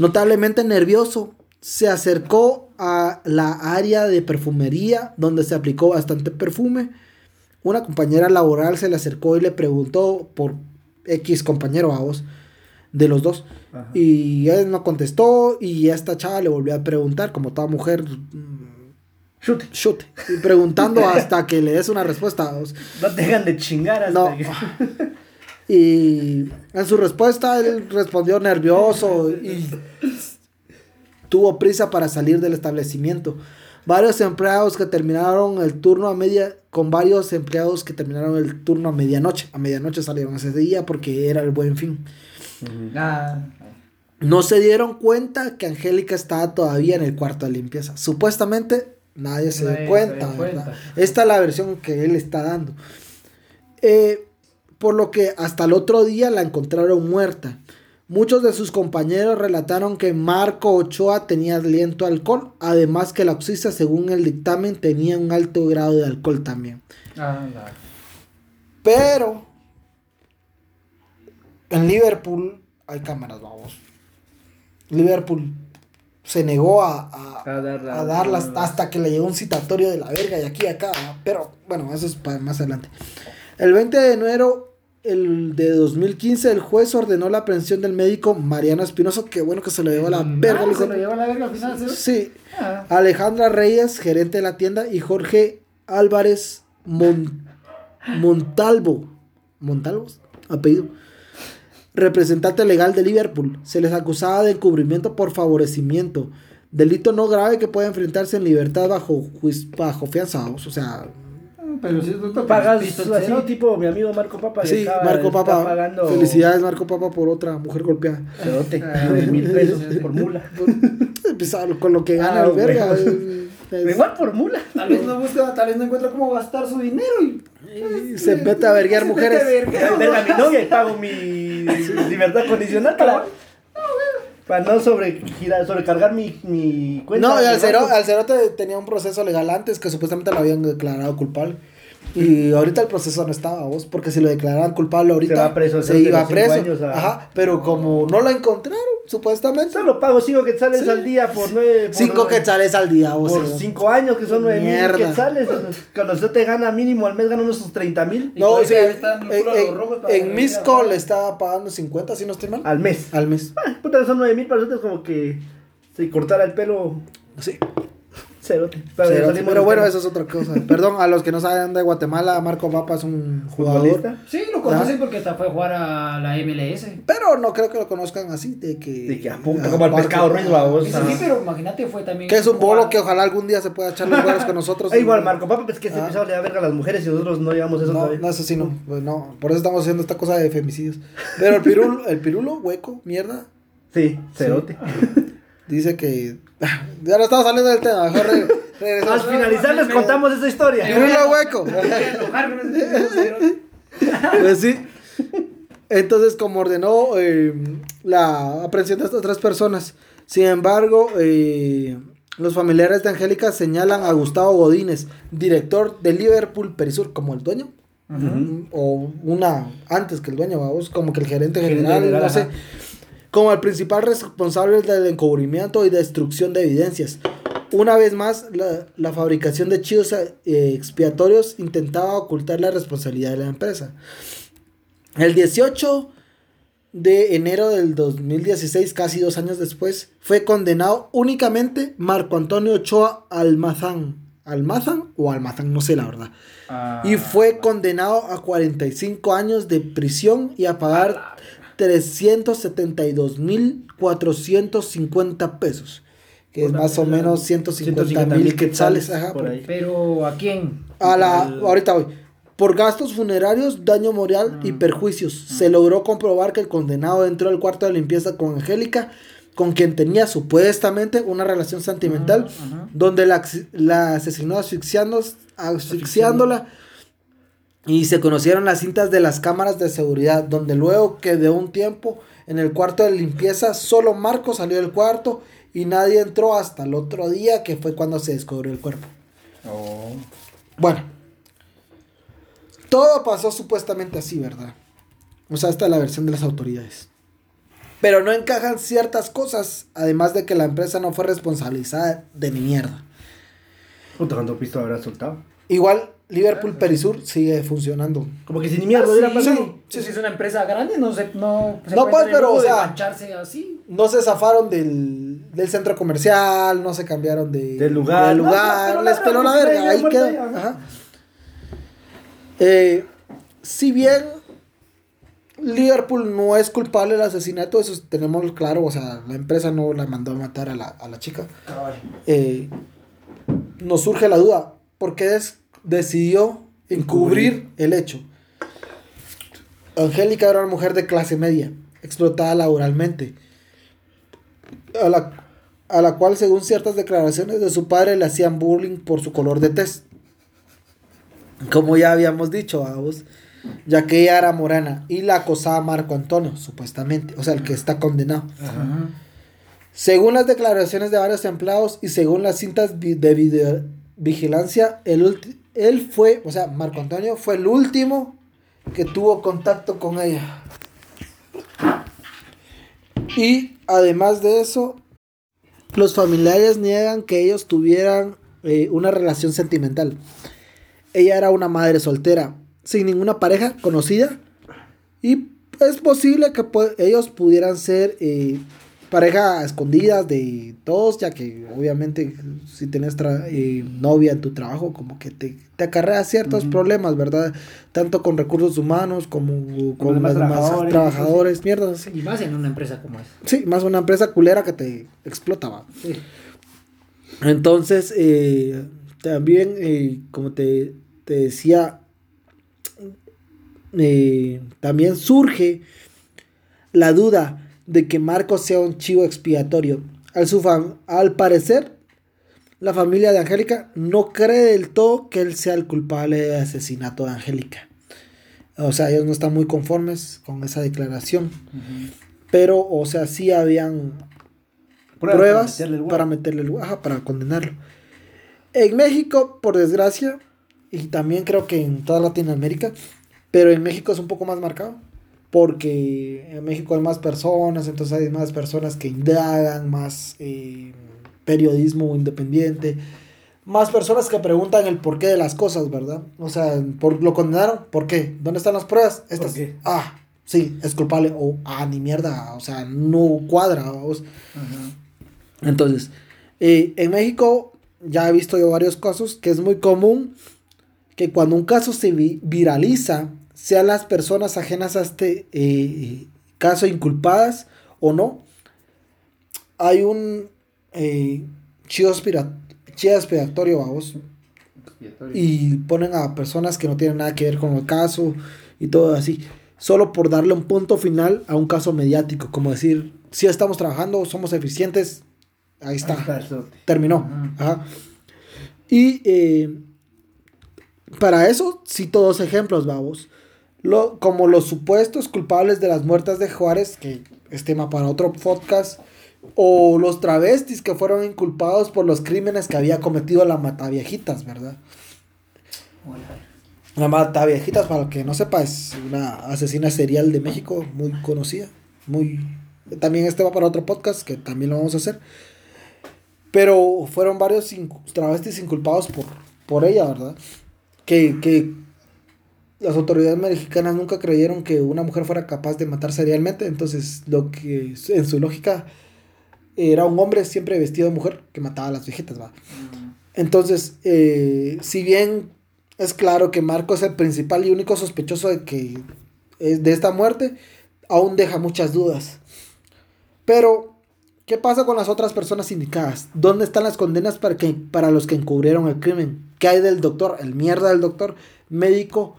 Notablemente nervioso, se acercó a la área de perfumería donde se aplicó bastante perfume. Una compañera laboral se le acercó y le preguntó por X compañero a vos de los dos. Y él no contestó y esta chava le volvió a preguntar, como toda mujer. Shoot. Shoot. preguntando hasta que le des una respuesta. No dejan de chingar hasta no. Y en su respuesta él respondió nervioso y tuvo prisa para salir del establecimiento. Varios empleados que terminaron el turno a media, con varios empleados que terminaron el turno a medianoche. A medianoche salieron ese día porque era el buen fin. Ah. No se dieron cuenta que Angélica estaba todavía en el cuarto de limpieza. Supuestamente nadie se dio cuenta, Esta es la versión que él está dando. Eh, por lo que hasta el otro día la encontraron muerta. Muchos de sus compañeros relataron que Marco Ochoa tenía aliento a alcohol, además que la oxisa, según el dictamen, tenía un alto grado de alcohol también. Ah, Pero en Liverpool hay cámaras, vamos. Liverpool se negó a, a, darlas hasta que le llegó un citatorio de la verga y aquí acá. Pero bueno, eso es para más adelante. El 20 de enero el de 2015 el juez ordenó la aprehensión del médico Mariano Espinoso, que bueno que se lo llevó a la mm, verga. Ah, se lo llevó a la verga al final, ¿sí? Ah. Alejandra Reyes, gerente de la tienda, y Jorge Álvarez Montalvo, Montalvo, apellido, representante legal de Liverpool. Se les acusaba de encubrimiento por favorecimiento, delito no grave que puede enfrentarse en libertad bajo, bajo fianza, o sea, pero si tú pagas así, tipo mi amigo Marco Papa. Sí, Marco Papa. Pagando... Felicidades, Marco Papa, por otra mujer golpeada. Cerote, ah, mil pesos por mula. Pues, con lo que gana ah, el verga. Igual por mula. Tal vez no busca, tal vez no encuentra cómo gastar su dinero y. se mete a verguear mujeres. Verga a mi novia y pago mi libertad condicional para para no sobre, sobrecargar mi, mi cuenta. No, y al, cero, al cerote tenía un proceso legal antes que supuestamente lo habían declarado culpable. Y ahorita el proceso no estaba, vos, porque si lo declaraban culpable ahorita se, va preso, se iba preso. Ajá, pero como no lo encontraron, supuestamente. Solo pago 5 quetzales al día por 9. 5 quetzales al día, vos. Por 5 años, que son 9 mil quetzales. Cuando usted te gana mínimo al mes, gana unos 30 mil. No, sí, en, en, en Misco le estaba pagando 50, si no estoy mal. Al mes. Al mes. Ah, puta, son 9 mil para ustedes, como que si cortara el pelo. Sí. Cerote. Pero, bueno, eso es otra cosa. Perdón, a los que no saben de Guatemala, Marco Papa es un jugador. Sí, lo conocen porque hasta fue a jugar a la MLS. Pero no creo que lo conozcan así, de que... De que apunta como al pescado Ruiz, vos. Sí, pero imagínate, fue también... Que es un bolo que ojalá algún día se pueda echar los huevos con nosotros. igual, Marco Papa, pues que se empezó a le verga a las mujeres y nosotros no llevamos eso no, todavía. No, eso sí no. Pues no, por eso estamos haciendo esta cosa de femicidios. Pero el pirulo, el pirulo, hueco, mierda. Sí, cerote. Dice que... Ya no estamos saliendo del tema, mejor al finalizar les contamos esa historia. lo hueco. pues sí. Entonces, como ordenó eh, la aprehensión de estas tres personas. Sin embargo, eh, los familiares de Angélica señalan a Gustavo Godínez, director de Liverpool Perisur, como el dueño. O una antes que el dueño, vamos, como que el gerente general, no sé. Como el principal responsable del encubrimiento y destrucción de evidencias. Una vez más, la, fabricación de chivos eh, expiatorios intentaba ocultar la responsabilidad de la empresa. El 18 de enero del 2016, casi dos años después, fue condenado únicamente Marco Antonio Ochoa Almazán. ¿Almazán o Almazán? No sé la verdad. Ah, y fue condenado a 45 años de prisión y a pagar 372.450 pesos que es más o menos 150 mil quetzales. Ajá, Pero ¿a quién? A la, ahorita voy. Por gastos funerarios, daño moral y perjuicios. Se logró comprobar que el condenado entró al cuarto de limpieza con Angélica, con quien tenía supuestamente una relación sentimental, donde la, la asesinó asfixiando, asfixiándola. Y se conocieron las cintas de las cámaras de seguridad, donde luego que de un tiempo en el cuarto de limpieza, solo Marco salió del cuarto y nadie entró hasta el otro día, que fue cuando se descubrió el cuerpo. Oh. Bueno, todo pasó supuestamente así, ¿verdad? O sea, esta es la versión de las autoridades. Pero no encajan ciertas cosas, además de que la empresa no fue responsabilizada de ni mierda. Cuando pisto habrá soltado. Igual, Liverpool Perisur sigue funcionando. Como que sin mierda ah, sí, sí, Si es una empresa grande, no se, no no, pues, pero, o sea, así. No se zafaron del, del, centro comercial, no se cambiaron de, del lugar. Del lugar, les peló la verga, ahí queda. Eh, si bien Liverpool no es culpable del asesinato, eso tenemos claro, o sea, la empresa no la mandó a matar a la, a la chica. Eh, nos surge la duda, ¿por qué es decidió encubrir el hecho. Angélica era una mujer de clase media, explotada laboralmente, a la, a la cual según ciertas declaraciones de su padre le hacían bullying por su color de tez. Como ya habíamos dicho a vos, ya que ella era morena y la acosaba Marco Antonio, supuestamente, o sea, el que está condenado. Según las declaraciones de varios empleados y según las cintas de video vigilancia, el, él fue, o sea, Marco Antonio fue el último que tuvo contacto con ella. Y además de eso, los familiares niegan que ellos tuvieran eh, una relación sentimental. Ella era una madre soltera, sin ninguna pareja conocida. Y es posible que ellos pudieran ser eh, pareja escondidas de todos, ya que obviamente si tienes eh, novia en tu trabajo, como que te, te acarrea ciertos problemas, ¿verdad? Tanto con recursos humanos como con, los trabajadores, trabajadores mierdas. Y más en una empresa como esa. Sí, más una empresa culera que te explota, Entonces, eh, también, eh, como te, te decía, también surge la duda de que Marcos sea un chivo expiatorio. Al, su al parecer, la familia de Angélica no cree del todo que él sea el culpable de asesinato de Angélica. O sea, ellos no están muy conformes con esa declaración. Pero, o sea, sí habían pruebas, para meterle el para, para condenarlo. En México, por desgracia, y también creo que en toda Latinoamérica, pero en México es un poco más marcado porque en México hay más personas, entonces hay más personas que indagan, más eh, periodismo independiente, más personas que preguntan el porqué de las cosas, ¿verdad? O sea, por, ¿lo condenaron? ¿Por qué? ¿Dónde están las pruebas? Estas. Ah, sí, es culpable. O, ah, ni mierda, o sea, no cuadra. Entonces, eh, en México ya he visto yo varios casos que es muy común que cuando un caso se viraliza, sean las personas ajenas a este eh, caso inculpadas o no, hay un eh, chido, expiatorio, vamos. Y ponen a personas que no tienen nada que ver con el caso y todo así. Solo por darle un punto final a un caso mediático. Como decir, si estamos trabajando, somos eficientes. Ahí está. Terminó. Y eh, para eso, sí, todos ejemplos, vamos lo, como los supuestos culpables de las muertes de Juárez, que es tema para otro podcast, o los travestis que fueron inculpados por los crímenes que había cometido la Mataviejitas, ¿verdad? La Mataviejitas, para el que no sepa, es una asesina serial de México muy conocida, muy... También este va para otro podcast, que también lo vamos a hacer. Pero fueron varios travestis inculpados por, por ella, ¿verdad? Que, que las autoridades mexicanas nunca creyeron que una mujer fuera capaz de matar serialmente, entonces lo que en su lógica era un hombre siempre vestido de mujer que mataba a las viejitas, va. Mm. Entonces, eh, si bien es claro que Marco es el principal y único sospechoso de que es de esta muerte, aún deja muchas dudas. Pero, ¿qué pasa con las otras personas indicadas? ¿Dónde están las condenas para, que, para los que encubrieron el crimen? ¿Qué hay del doctor? El mierda del doctor médico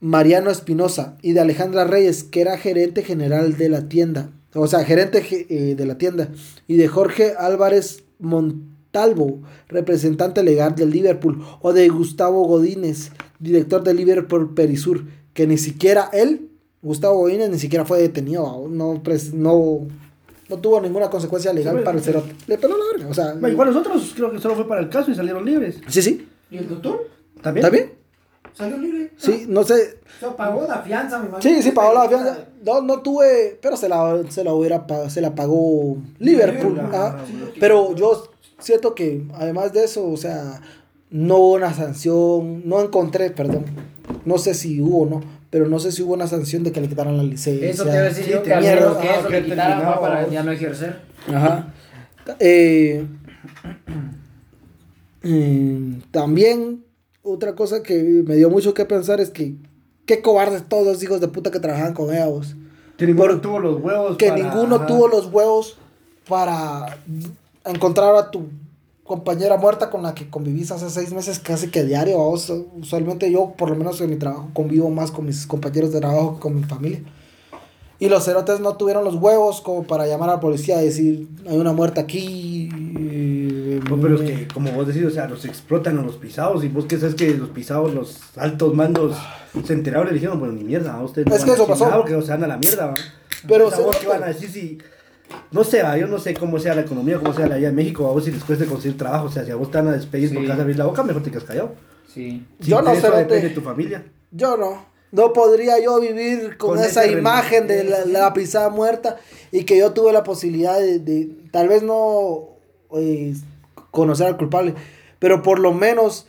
Mariano Espinosa y de Alejandra Reyes, que era gerente general de la tienda, o sea, gerente eh, de la tienda, y de Jorge Álvarez Montalvo, representante legal del Liverpool, o de Gustavo Godínez, director del Liverpool Perisur, que ni siquiera él, Gustavo Godínez, ni siquiera fue detenido, no, no, no tuvo ninguna consecuencia legal para el cerote. Le peló la verga, o sea. Igual nosotros creo que solo fue para el caso y salieron libres. Sí, sí. ¿Y el doctor? ¿También? ¿También? ¿Salió libre? Sí, no sé. Pagó la fianza, mi Sí, sí, pagó la fianza. No, no tuve, pero se la, se la hubiera se la pagó Liverpool. pero yo siento que además de eso, o sea, no hubo una sanción, no encontré, perdón, no sé si hubo o no, pero no sé si hubo una sanción de que le quitaran la licencia. Eso te iba a decir yo, que, mierda, que eso le quitaran para ya no ejercer. Ajá. Eh, mm, también otra cosa que me dio mucho que pensar es que qué cobardes todos los hijos de puta que trabajaban con ella, Que ninguno tuvo los huevos. Que ninguno tuvo los huevos para encontrar a tu compañera muerta con la que convivís hace seis meses casi que diario. Usualmente yo, por lo menos en mi trabajo, convivo más con mis compañeros de trabajo que con mi familia. Y los cerotes no tuvieron los huevos como para llamar a la policía y decir, hay una muerta aquí. No, pero es que, como vos decís, o sea, los explotan a los pisados. Y vos que sabes que los pisados, los altos mandos, se enteraron y le dijeron, bueno, ni mierda, a ustedes no es que eso pasó. que se van a la mierda. Pero, o sea, vos qué van a decir si no sé, yo no sé cómo sea la economía, cómo sea la allá en México, a vos si les cuesta conseguir trabajo, o sea, si a vos te van a despedir por casa abrir la boca, mejor te quedas callado. Sí. yo no sé. depende de tu familia. Yo no. No podría yo vivir con, esa imagen de la, pisada muerta y que yo tuve la posibilidad de, tal vez no eh, conocer al culpable, pero por lo menos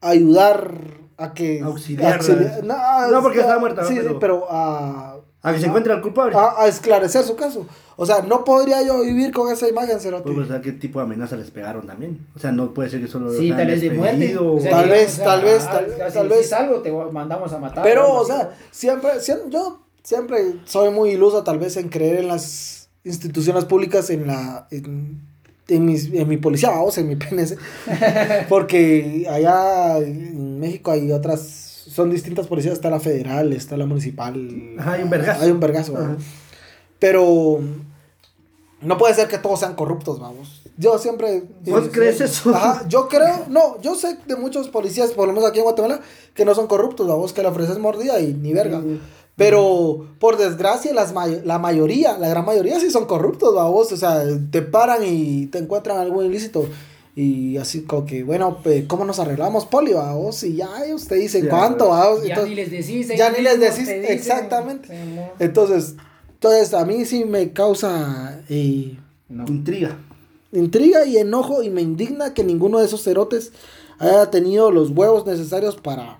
ayudar a que... Auxiliar. no, porque estaba muerta. Sí, pero, sí, pero a a que se encuentre al culpable. A, esclarecer su caso. O sea, no podría yo vivir con esa imagen, Cerote. Pues, o sea, ¿qué tipo de amenaza les pegaron también? O sea, no puede ser que solo. Sí, tal vez de muerte. tal, vez, tal vez, tal, vez, Si algo te mandamos a matar. Pero, o sea, siempre, siempre, yo siempre soy muy iluso, tal vez, en creer en las instituciones públicas, en la. En, en, en mi policía, vamos, en mi PNS. porque allá en México hay otras son distintas policías, está la federal, está la municipal. hay un vergazo. Hay un vergazo, Pero no puede ser que todos sean corruptos, vamos. Yo siempre... ¿Vos crees eso? Ajá, yo creo, no, yo sé de muchos policías, por lo menos aquí en Guatemala, que no son corruptos, vamos, que le ofreces mordida y ni verga. Pero, por desgracia, las la mayoría, la gran mayoría sí son corruptos, vamos. O sea, te paran y te encuentran algún ilícito. Y así como que, bueno, pues, ¿cómo nos arreglamos, Poli? Vamos, y ya usted dice cuánto, vamos. Ya ni les decís. Ya ni les decís, exactamente. Entonces, entonces, a mí sí me causa eh, intriga. Intriga y enojo y me indigna que ninguno de esos cerotes haya tenido los huevos necesarios para,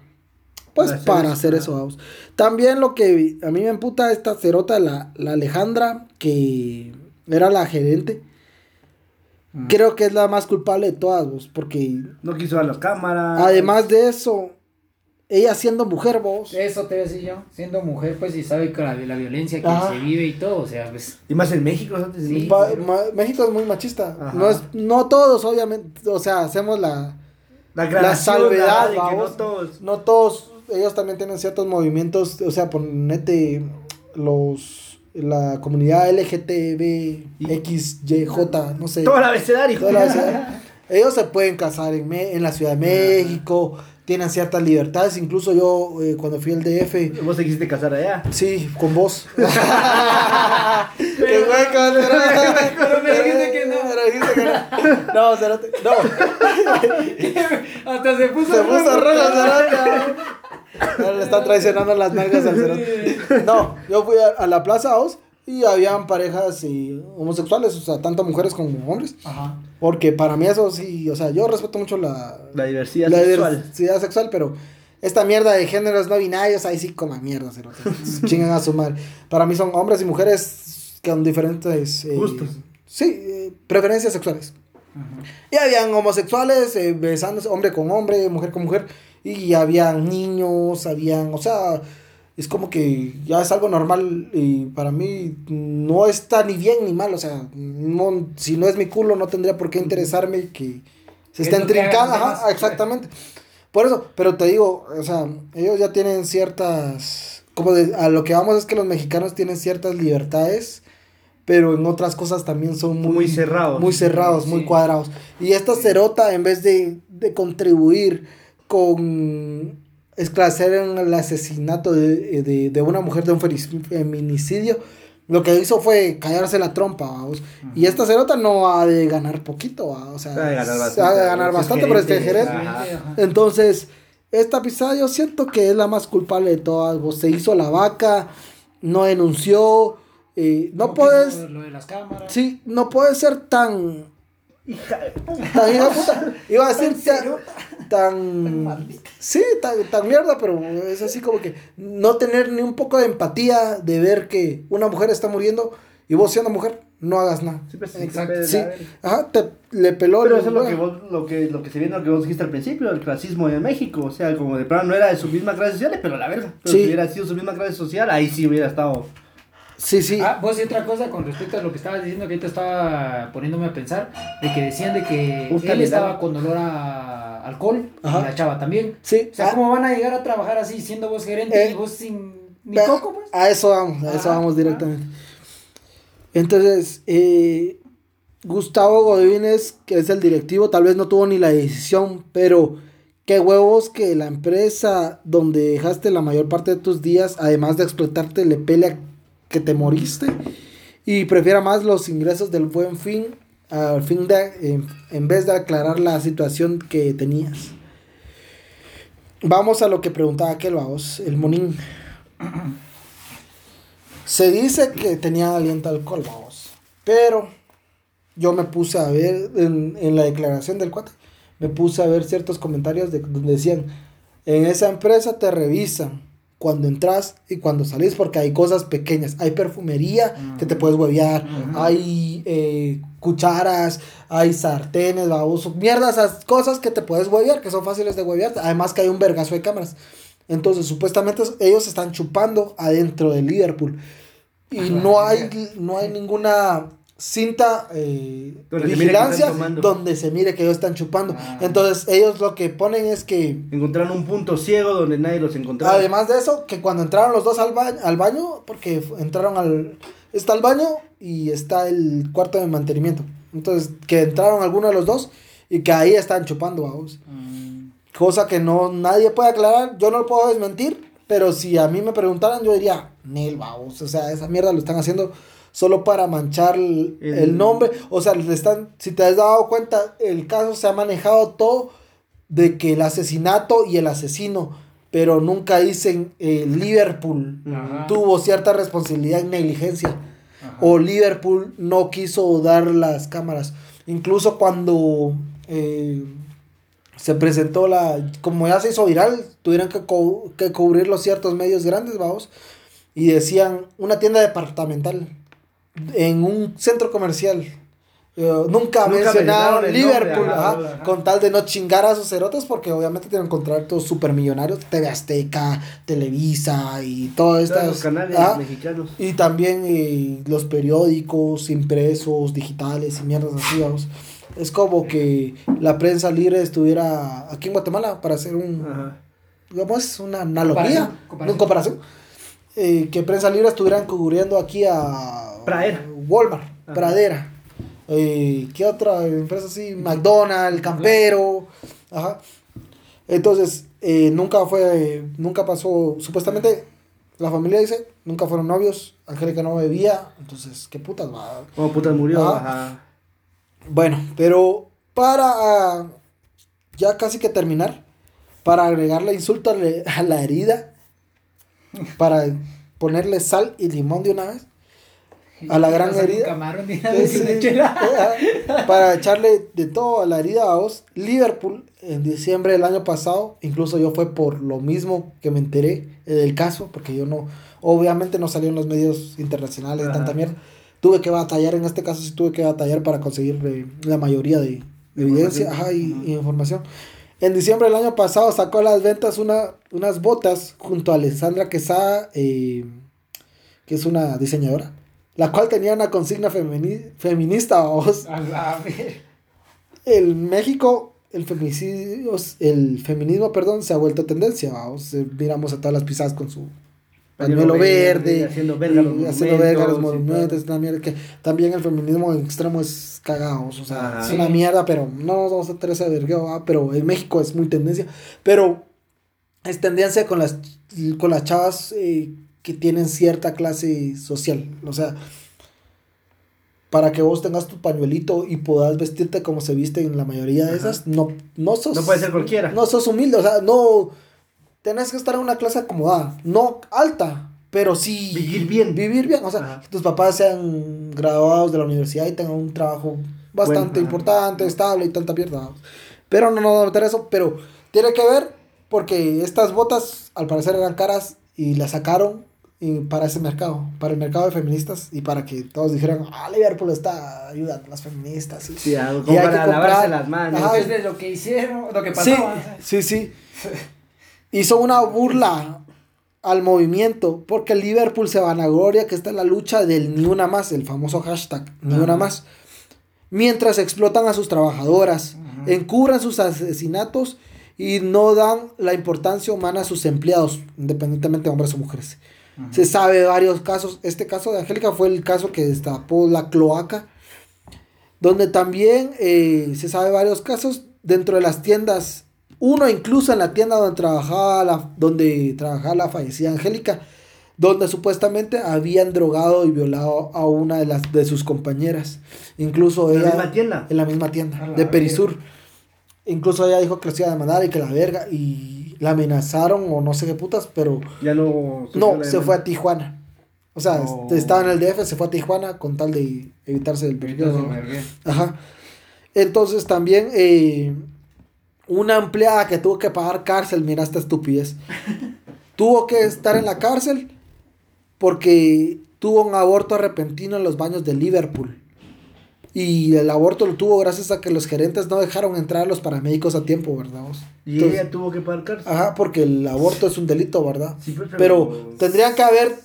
pues, para, hacer, eso, vamos. También lo que a mí me emputa esta cerota, la, la Alejandra, que era la gerente. Creo que es la más culpable de todas, vos, porque... No quiso a las cámaras. Además de eso, ella siendo mujer, vos. Eso te decía yo, siendo mujer, pues, y sabe que la, la violencia que se vive y todo, o sea, pues... Y más en México, sí, México. Es muy machista. No, es, no todos, obviamente, o sea, hacemos la... La, salvedad, no todos... No todos, ellos también tienen ciertos movimientos, o sea, ponete los la comunidad LGTB, XYJ, no sé. Toda la abecedario. Ellos se pueden casar en, en la Ciudad de México, tienen ciertas libertades. Incluso yo, eh, cuando fui al DF. ¿Vos te quisiste casar allá? Sí, con vos. ¡Qué hueco! Pero me dijiste que no. Pero dijiste que no. No, No. Hasta se puso Se puso rojo, le están traicionando las nalgas al cerote. No, yo fui a, la Plaza House y habían parejas y homosexuales, o sea, tanto mujeres como hombres. Ajá. Porque para mí eso sí, o sea, yo respeto mucho la... La diversidad la sexual. diversidad sexual, pero esta mierda de géneros no binarios, ahí sí como mierda, cerote. Chingan a su madre. Para mí son hombres y mujeres con diferentes... Eh, Gustos. Sí, eh, preferencias sexuales. Y habían homosexuales eh, besándose, hombre con hombre, mujer con mujer. Y habían niños, habían, o sea, es como que ya es algo normal y para mí no está ni bien ni mal, o sea, no, si no es mi culo no tendría por qué interesarme que se estén trincando, ajá, exactamente. Por eso, pero te digo, o sea, ellos ya tienen ciertas, como de, a lo que vamos es que los mexicanos tienen ciertas libertades, pero en otras cosas también son muy, muy cerrados. Muy cerrados, muy cuadrados. Y esta cerota, en vez de, de contribuir con esclarecer el asesinato de, de, de una mujer de un feminicidio, lo que hizo fue callarse la trompa, vamos. Y esta cerota no ha de ganar poquito, o sea, ha de ganar bastante, de ganar bastante por este gerente. Entonces, esta pisada yo siento que es la más culpable de todas, vos. Se hizo la vaca, no denunció, eh, no, puedes... Lo de las cámaras. Sí, no puede ser tan... Hija de puta. Iba a decir tan, sí, tan, tan, mierda, pero es así como que no tener ni un poco de empatía de ver que una mujer está muriendo y vos siendo mujer no hagas nada. Sí, pues, Exacto. Sí, ajá, te, le peló. Pero eso es lo que, vos, lo, que, lo que se viene, lo que vos dijiste al principio, el clasismo en México. O sea, como de plano no era de su misma clase social, pero la verga. Pero si hubiera sido su misma clase social, ahí sí hubiera estado Sí, sí. Ah, vos y otra cosa con respecto a lo que estabas diciendo, que ahorita estaba poniéndome a pensar, de que decían de que él estaba con dolor a alcohol, y la chava también. Sí. O sea, ¿cómo van a llegar a trabajar así siendo vos gerente y eh, vos sin ni coco, pues? A eso vamos, a eso vamos directamente. Entonces, eh, Gustavo Godínez, que es el directivo, tal vez no tuvo ni la decisión, pero qué huevos que la empresa donde dejaste la mayor parte de tus días, además de explotarte, le pelea que te moriste y prefiera más los ingresos del buen fin al fin de en, vez de aclarar la situación que tenías. Vamos a lo que preguntaba aquel vamos, el monín. Se dice que tenía aliento alcohol, vamos. Pero yo me puse a ver en, en la declaración del cuate, me puse a ver ciertos comentarios de, donde decían, en esa empresa te revisan cuando entras y cuando salís, porque hay cosas pequeñas. Hay perfumería que te puedes huevear, hay eh, cucharas, hay sartenes, baboso, mierdas, esas cosas que te puedes huevear, que son fáciles de huevear. Además que hay un vergazo de cámaras. Entonces, supuestamente ellos están chupando adentro de Liverpool. Y no hay, no hay ninguna cinta eh, vigilancia donde se mire que ellos están chupando. Ah. Entonces ellos lo que ponen es que... Encontraron un punto ciego donde nadie los encontró. Además de eso, que cuando entraron los dos al, baño, al baño, porque entraron al... Está el baño y está el cuarto de mantenimiento. Entonces, que entraron alguno de los dos y que ahí están chupando, vamos. Mm. Cosa que no nadie puede aclarar, yo no lo puedo desmentir, pero si a mí me preguntaran, yo diría, Nel, vamos. O sea, esa mierda lo están haciendo solo para manchar el, nombre. O sea, están, si te has dado cuenta, el caso se ha manejado todo de que el asesinato y el asesino, pero nunca dicen eh, Liverpool tuvo cierta responsabilidad en negligencia. O Liverpool no quiso dar las cámaras. Incluso cuando eh, se presentó la. Como ya se hizo viral, tuvieron que, que cubrir los ciertos medios grandes, vamos. Y decían una tienda departamental en un centro comercial. Eh, nunca, mencionaron Liverpool, con tal de no chingar a sus cerotes, porque obviamente tienen contratos super millonarios, TV Azteca, Televisa y todos estos canales mexicanos. Y también eh, los periódicos impresos, digitales y mierdas así, vamos. Es como que la prensa libre estuviera aquí en Guatemala para hacer un, digamos, una analogía, una comparación. Eh, que prensa libre estuvieran cubriendo aquí a Pradera. Walmart, Pradera. Eh, ¿Qué otra empresa así? McDonald's, Campero. Ajá. Entonces, eh, nunca fue, nunca pasó, supuestamente la familia dice, nunca fueron novios, Angélica no bebía, entonces, ¿qué putas va? ¿Cómo putas murió? Ajá. Bueno, pero para ya casi que terminar, para agregarle insulto a la herida, para ponerle sal y limón de una vez, a la gran herida. para echarle de todo a la herida a vos. Liverpool, en diciembre del año pasado, incluso yo fue por lo mismo que me enteré del caso, porque yo no, obviamente no salió en los medios internacionales de tanta mierda. Tuve que batallar, en este caso sí tuve que batallar para conseguir eh, la mayoría de, evidencia y, información. En diciembre del año pasado sacó a las ventas una, unas botas junto a Alessandra Quesada, eh, que es una diseñadora la cual tenía una consigna feminista, vos. A El México el feminicidio, el feminismo, perdón, se ha vuelto tendencia, vamos, miramos a todas las pisadas con su pañuelo verde, haciendo verga los haciendo verga los monumentos, una mierda que también el feminismo extremo es cagados, o sea, es una mierda, pero no nos vamos a tener ese vergueo, pero en México es muy tendencia, pero es tendencia con las, con las chavas eh, que tienen cierta clase social, o sea, para que vos tengas tu pañuelito y puedas vestirte como se viste en la mayoría de esas, no, no sos... No puede ser cualquiera. No sos humilde, o sea, no... Tenés que estar en una clase acomodada, no alta, pero sí... Vivir bien. Vivir bien, o sea, que tus papás sean graduados de la universidad y tengan un trabajo bastante importante, estable y tanta mierda. Pero no nos vamos a meter eso, pero tiene que ver porque estas botas al parecer eran caras y las sacaron y para ese mercado, para el mercado de feministas y para que todos dijeran, ah, Liverpool está ayudando a las feministas. Y, sí, algo y para lavarse las manos. es de lo que hicieron, lo que pasó. Sí, sí, sí. Hizo una burla al movimiento porque el Liverpool se vanagloria que está en la lucha del ni una más, el famoso hashtag ni una más. Mientras explotan a sus trabajadoras, encubran sus asesinatos y no dan la importancia humana a sus empleados, independientemente de hombres o mujeres. Se sabe de varios casos. Este caso de Angélica fue el caso que destapó la cloaca. Donde también eh, se sabe varios casos dentro de las tiendas. Uno incluso en la tienda donde trabajaba la, donde trabajaba la fallecida Angélica. Donde supuestamente habían drogado y violado a una de las de sus compañeras. Incluso ¿En ella. ¿En la misma tienda? En la misma tienda. de Perisur. Incluso ella dijo que lo iba a demandar y que la verga. Y la amenazaron o no sé qué putas, pero... Ya no... No, se fue a Tijuana. O sea, estaba en el DF, se fue a Tijuana con tal de evitarse el periodo. Ajá. Entonces también eh, una empleada que tuvo que pagar cárcel, mira esta estupidez. tuvo que estar en la cárcel porque tuvo un aborto repentino en los baños de Liverpool. Y el aborto lo tuvo gracias a que los gerentes no dejaron entrar a los paramédicos a tiempo, ¿verdad? y ella tuvo que pagar cárcel. Ajá, porque el aborto es un delito, ¿verdad? Sí, pero, pero tendrían que haber.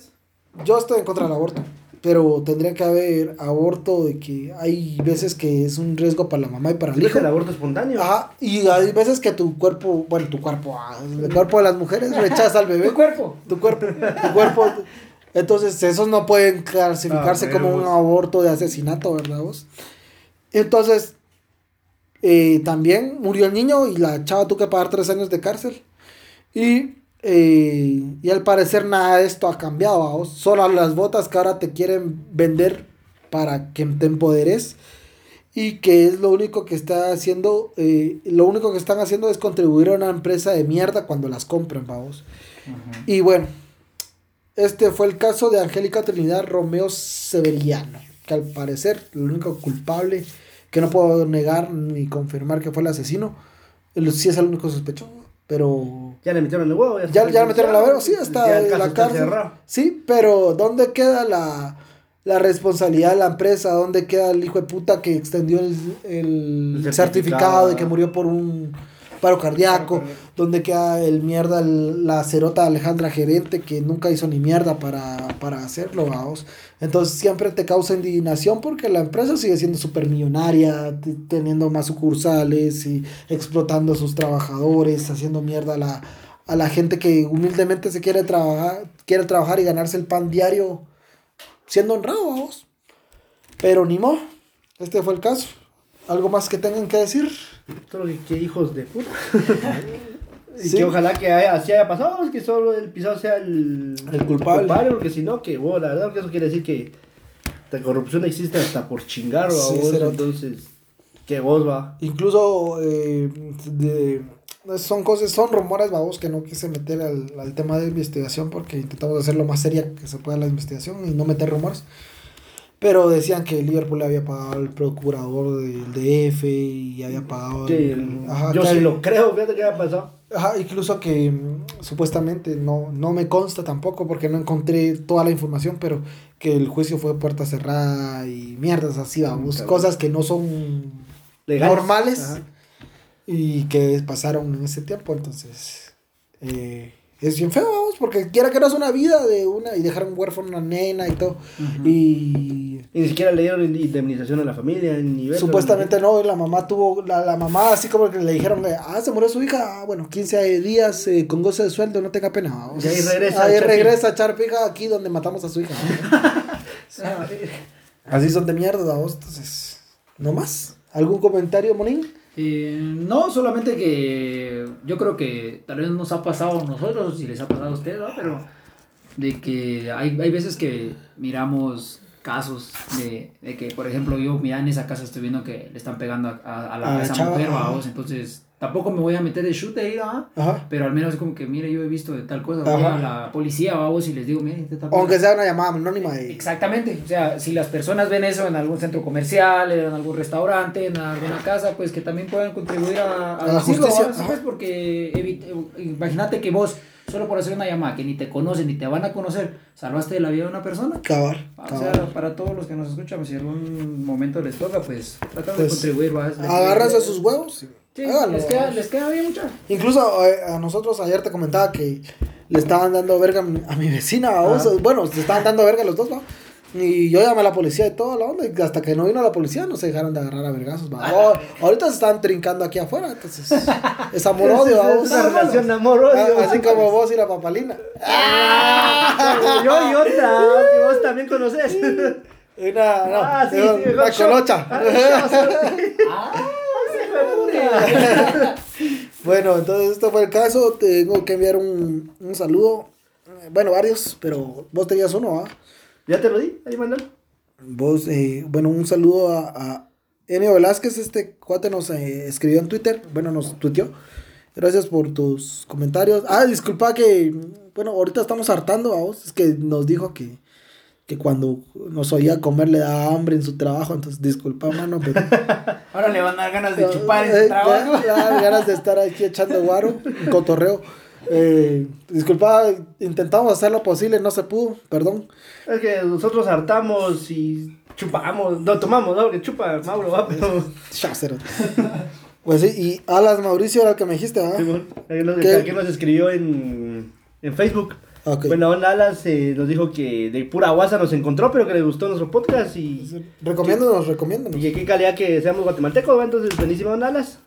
Yo estoy en contra del aborto. Pero tendría que haber aborto de que hay veces que es un riesgo para la mamá y para el hijo. el aborto espontáneo. Ajá, y hay veces que tu cuerpo, bueno, tu cuerpo, ah, el cuerpo de las mujeres rechaza al bebé. Tu cuerpo. Tu cuerpo, tu cuerpo entonces, esos no pueden clasificarse ah, como un aborto de asesinato, ¿verdad vos? Entonces, eh, también murió el niño y la chava tuvo que pagar tres años de cárcel. Y, eh, y al parecer nada de esto ha cambiado, ¿vos? Solo las botas que ahora te quieren vender para que te empoderes. Y que es lo único que está haciendo, eh, lo único que están haciendo es contribuir a una empresa de mierda cuando las compren, vamos. Y bueno, este fue el caso de Angélica Trinidad Romeo Severiano, que al parecer el único culpable, que no puedo negar ni confirmar que fue el asesino, sí es el único sospechoso, pero... Ya le metieron el huevo. Ya, ya, le metieron el huevo, sí, en la cárcel. Sí, pero ¿dónde queda la, la responsabilidad de la empresa? ¿Dónde queda el hijo de puta que extendió el, el, certificado de que murió por un paro cardíaco, donde queda el mierda, la cerota Alejandra Gerente, que nunca hizo ni mierda para, para hacerlo, vamos. Entonces siempre te causa indignación porque la empresa sigue siendo súper millonaria, teniendo más sucursales y explotando a sus trabajadores, haciendo mierda a la, a la gente que humildemente se quiere trabajar, quiere trabajar y ganarse el pan diario siendo honrado, vamos. Pero ni modo, este fue el caso. ¿Algo más que tengan que decir? Que, hijos de puta. y que ojalá que así haya pasado, que solo el pisado sea el, el culpable. porque si no, que la verdad que eso quiere decir que la corrupción existe hasta por chingar o entonces, que vos va. Incluso eh, son cosas, son rumores, vamos, que no quise meter al, al tema de investigación porque intentamos hacer lo más seria que se pueda la investigación y no meter rumores. Pero decían que Liverpool había pagado al procurador del DF y había pagado. yo sí lo creo, fíjate qué había pasado. Ajá, incluso que mm, supuestamente no, no me consta tampoco porque no encontré toda la información, pero que el juicio fue puerta cerrada y mierdas así, vamos, cosas que no son normales y que pasaron en ese tiempo, entonces. Eh, es bien feo, vamos, porque quiera que no es una vida de una y dejar un huérfano una nena y todo. Y. Y ni siquiera le dieron indemnización a la familia, ni Supuestamente no, la mamá tuvo, la, la mamá así como que le dijeron, ah, se murió su hija, ah, bueno, 15 días eh, con goce de sueldo, no tenga pena. Vamos. Y ahí regresa. Ahí regresa a echar pija aquí donde matamos a su hija. así son de mierda, vamos, entonces, no más. ¿Algún comentario, Monín? Eh, no, solamente que yo creo que tal vez nos ha pasado a nosotros, si les ha pasado a ustedes, pero de que hay, hay veces que miramos casos de, de, que, por ejemplo, yo, mira, en esa casa estoy viendo que le están pegando a, a, la, a esa mujer, vamos, entonces Tampoco me voy a meter de chute ahí, ¿ah? Pero al menos es como que, mire, yo he visto de tal cosa. Voy a la policía, vamos, y les digo, mire, este Aunque sea una llamada anónima. Exactamente. O sea, si las personas ven eso en algún centro comercial, en algún restaurante, en alguna casa, pues que también puedan contribuir a, a, la justicia. Pues, porque imagínate que vos solo por hacer una llamada que ni te conocen ni te van a conocer, salvaste la vida de una persona. Cabar. O sea, para todos los que nos escuchan, si en algún momento les toca, pues tratar de pues, contribuir. Agarras a sus huevos. Sí, les queda, les queda bien mucho. Incluso eh, a nosotros ayer te comentaba que le estaban dando verga a mi vecina, a vos. Bueno, se estaban dando verga a los dos, ¿no? Y yo llamé a la policía y toda la onda. Y hasta que no vino la policía no se dejaron de agarrar a vergazos. Oh, ahorita se están trincando aquí afuera. Entonces, es amor-odio. Es una relación de amor-odio. Así como vos y la papalina. Ah, yo y otra, que vos también conoces. Una, no, ah, sí, sí, una colocha. bueno, entonces este fue el caso. Tengo que enviar un, un saludo. Bueno, varios, pero vos tenías uno, ¿ah? Ya te lo di, ahí mandalo. Vos, eh, bueno, un saludo a, a Enio Velázquez, este cuate nos eh, escribió en Twitter, bueno, nos tuiteó. Gracias por tus comentarios. Ah, disculpa que, bueno, ahorita estamos hartando a vos, es que nos dijo que que cuando nos oía comer le daba hambre en su trabajo, entonces disculpa, mano, pero... Ahora le van a dar ganas de chupar en su eh, trabajo. Le dan ganas de estar aquí echando guaro, un cotorreo. Eh, disculpa, intentamos hacer lo posible, no se pudo, perdón. Es que nosotros hartamos y chupamos, no tomamos, ¿no? Que chupa Mauro, va, pero... Pues sí, y Alas Mauricio era el que me dijiste, ¿ah? Sí, que nos escribió en, en Facebook. Bueno, Alas eh, nos dijo que de pura guasa nos encontró, pero que le gustó nuestro podcast y... Recomiéndanos, recomiéndanos. Y qué calidad que seamos guatemaltecos, entonces buenísimo, Alas.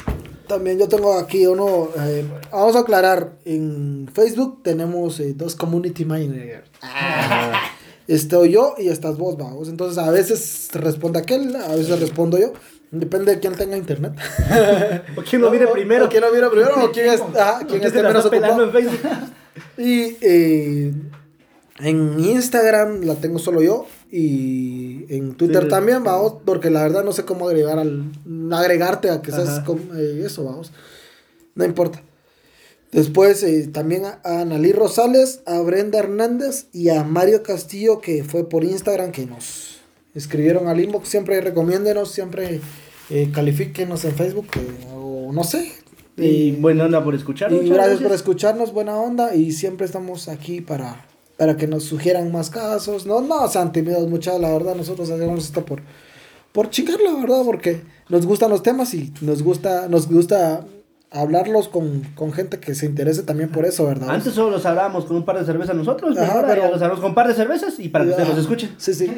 También yo tengo aquí uno, eh, vamos a aclarar, en Facebook tenemos eh, dos community managers. Ah. Estoy yo y estás vos, vamos. Entonces a veces responde aquel, a veces respondo yo. Depende de quién tenga internet. o quién lo mire primero. O quién lo mire primero o quién, es, quién esté menos ocupado. En Facebook. Y eh, en Instagram la tengo solo yo. Y en Twitter también, vamos. Porque la verdad no sé cómo agregar al, agregarte a que seas eh, eso, vamos. No importa. Después eh, también a, Analí Rosales, a Brenda Hernández y a Mario Castillo, que fue por Instagram que nos escribieron al inbox. Siempre recomiéndenos, siempre eh, califíquenos en Facebook, o no sé, y buena onda por escucharnos. Y gracias, por escucharnos, buena onda. Y siempre estamos aquí para, para que nos sugieran más casos. No, no sean tímidos, muchachos. La verdad, nosotros hacemos esto por, por chingar, la verdad, porque nos gustan los temas y nos gusta, nos gusta hablarlos con, con, gente que se interese también por eso, ¿verdad? Antes solo los hablábamos con un par de cervezas nosotros, Ajá, pero los hablamos con un par de cervezas y para que se los escuchen. Sí, sí.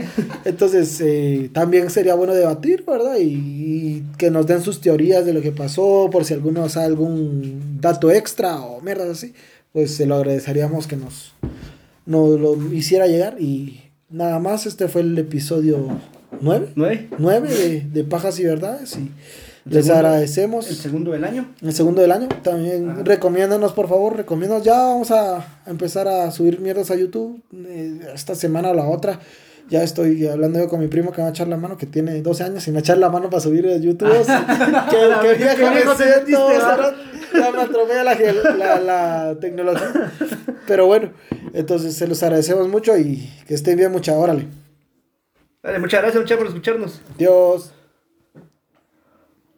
Entonces, eh, también sería bueno debatir, ¿verdad? Y, que nos den sus teorías de lo que pasó, por si alguno sabe algún dato extra o mierda así, pues se lo agradeceríamos que nos, nos lo hiciera llegar. Y nada más, este fue el episodio 9. 9. 9 de, de Pajas y Verdades. Y les agradecemos. El segundo del año. El segundo del año. También recomiéndanos, por favor, recomiéndanos. Ya vamos a empezar a subir mierdas a YouTube. Eh, esta semana o la otra. Ya estoy hablando yo con mi primo que me va a echar la mano, que tiene 12 años, y me va a echar la mano para subir a YouTube. que, que viejo me siento, ya me atropella la, la, tecnología. Pero bueno, entonces se los agradecemos mucho y que estén bien, mucha, órale. Vale, muchas gracias, muchas por escucharnos. Dios.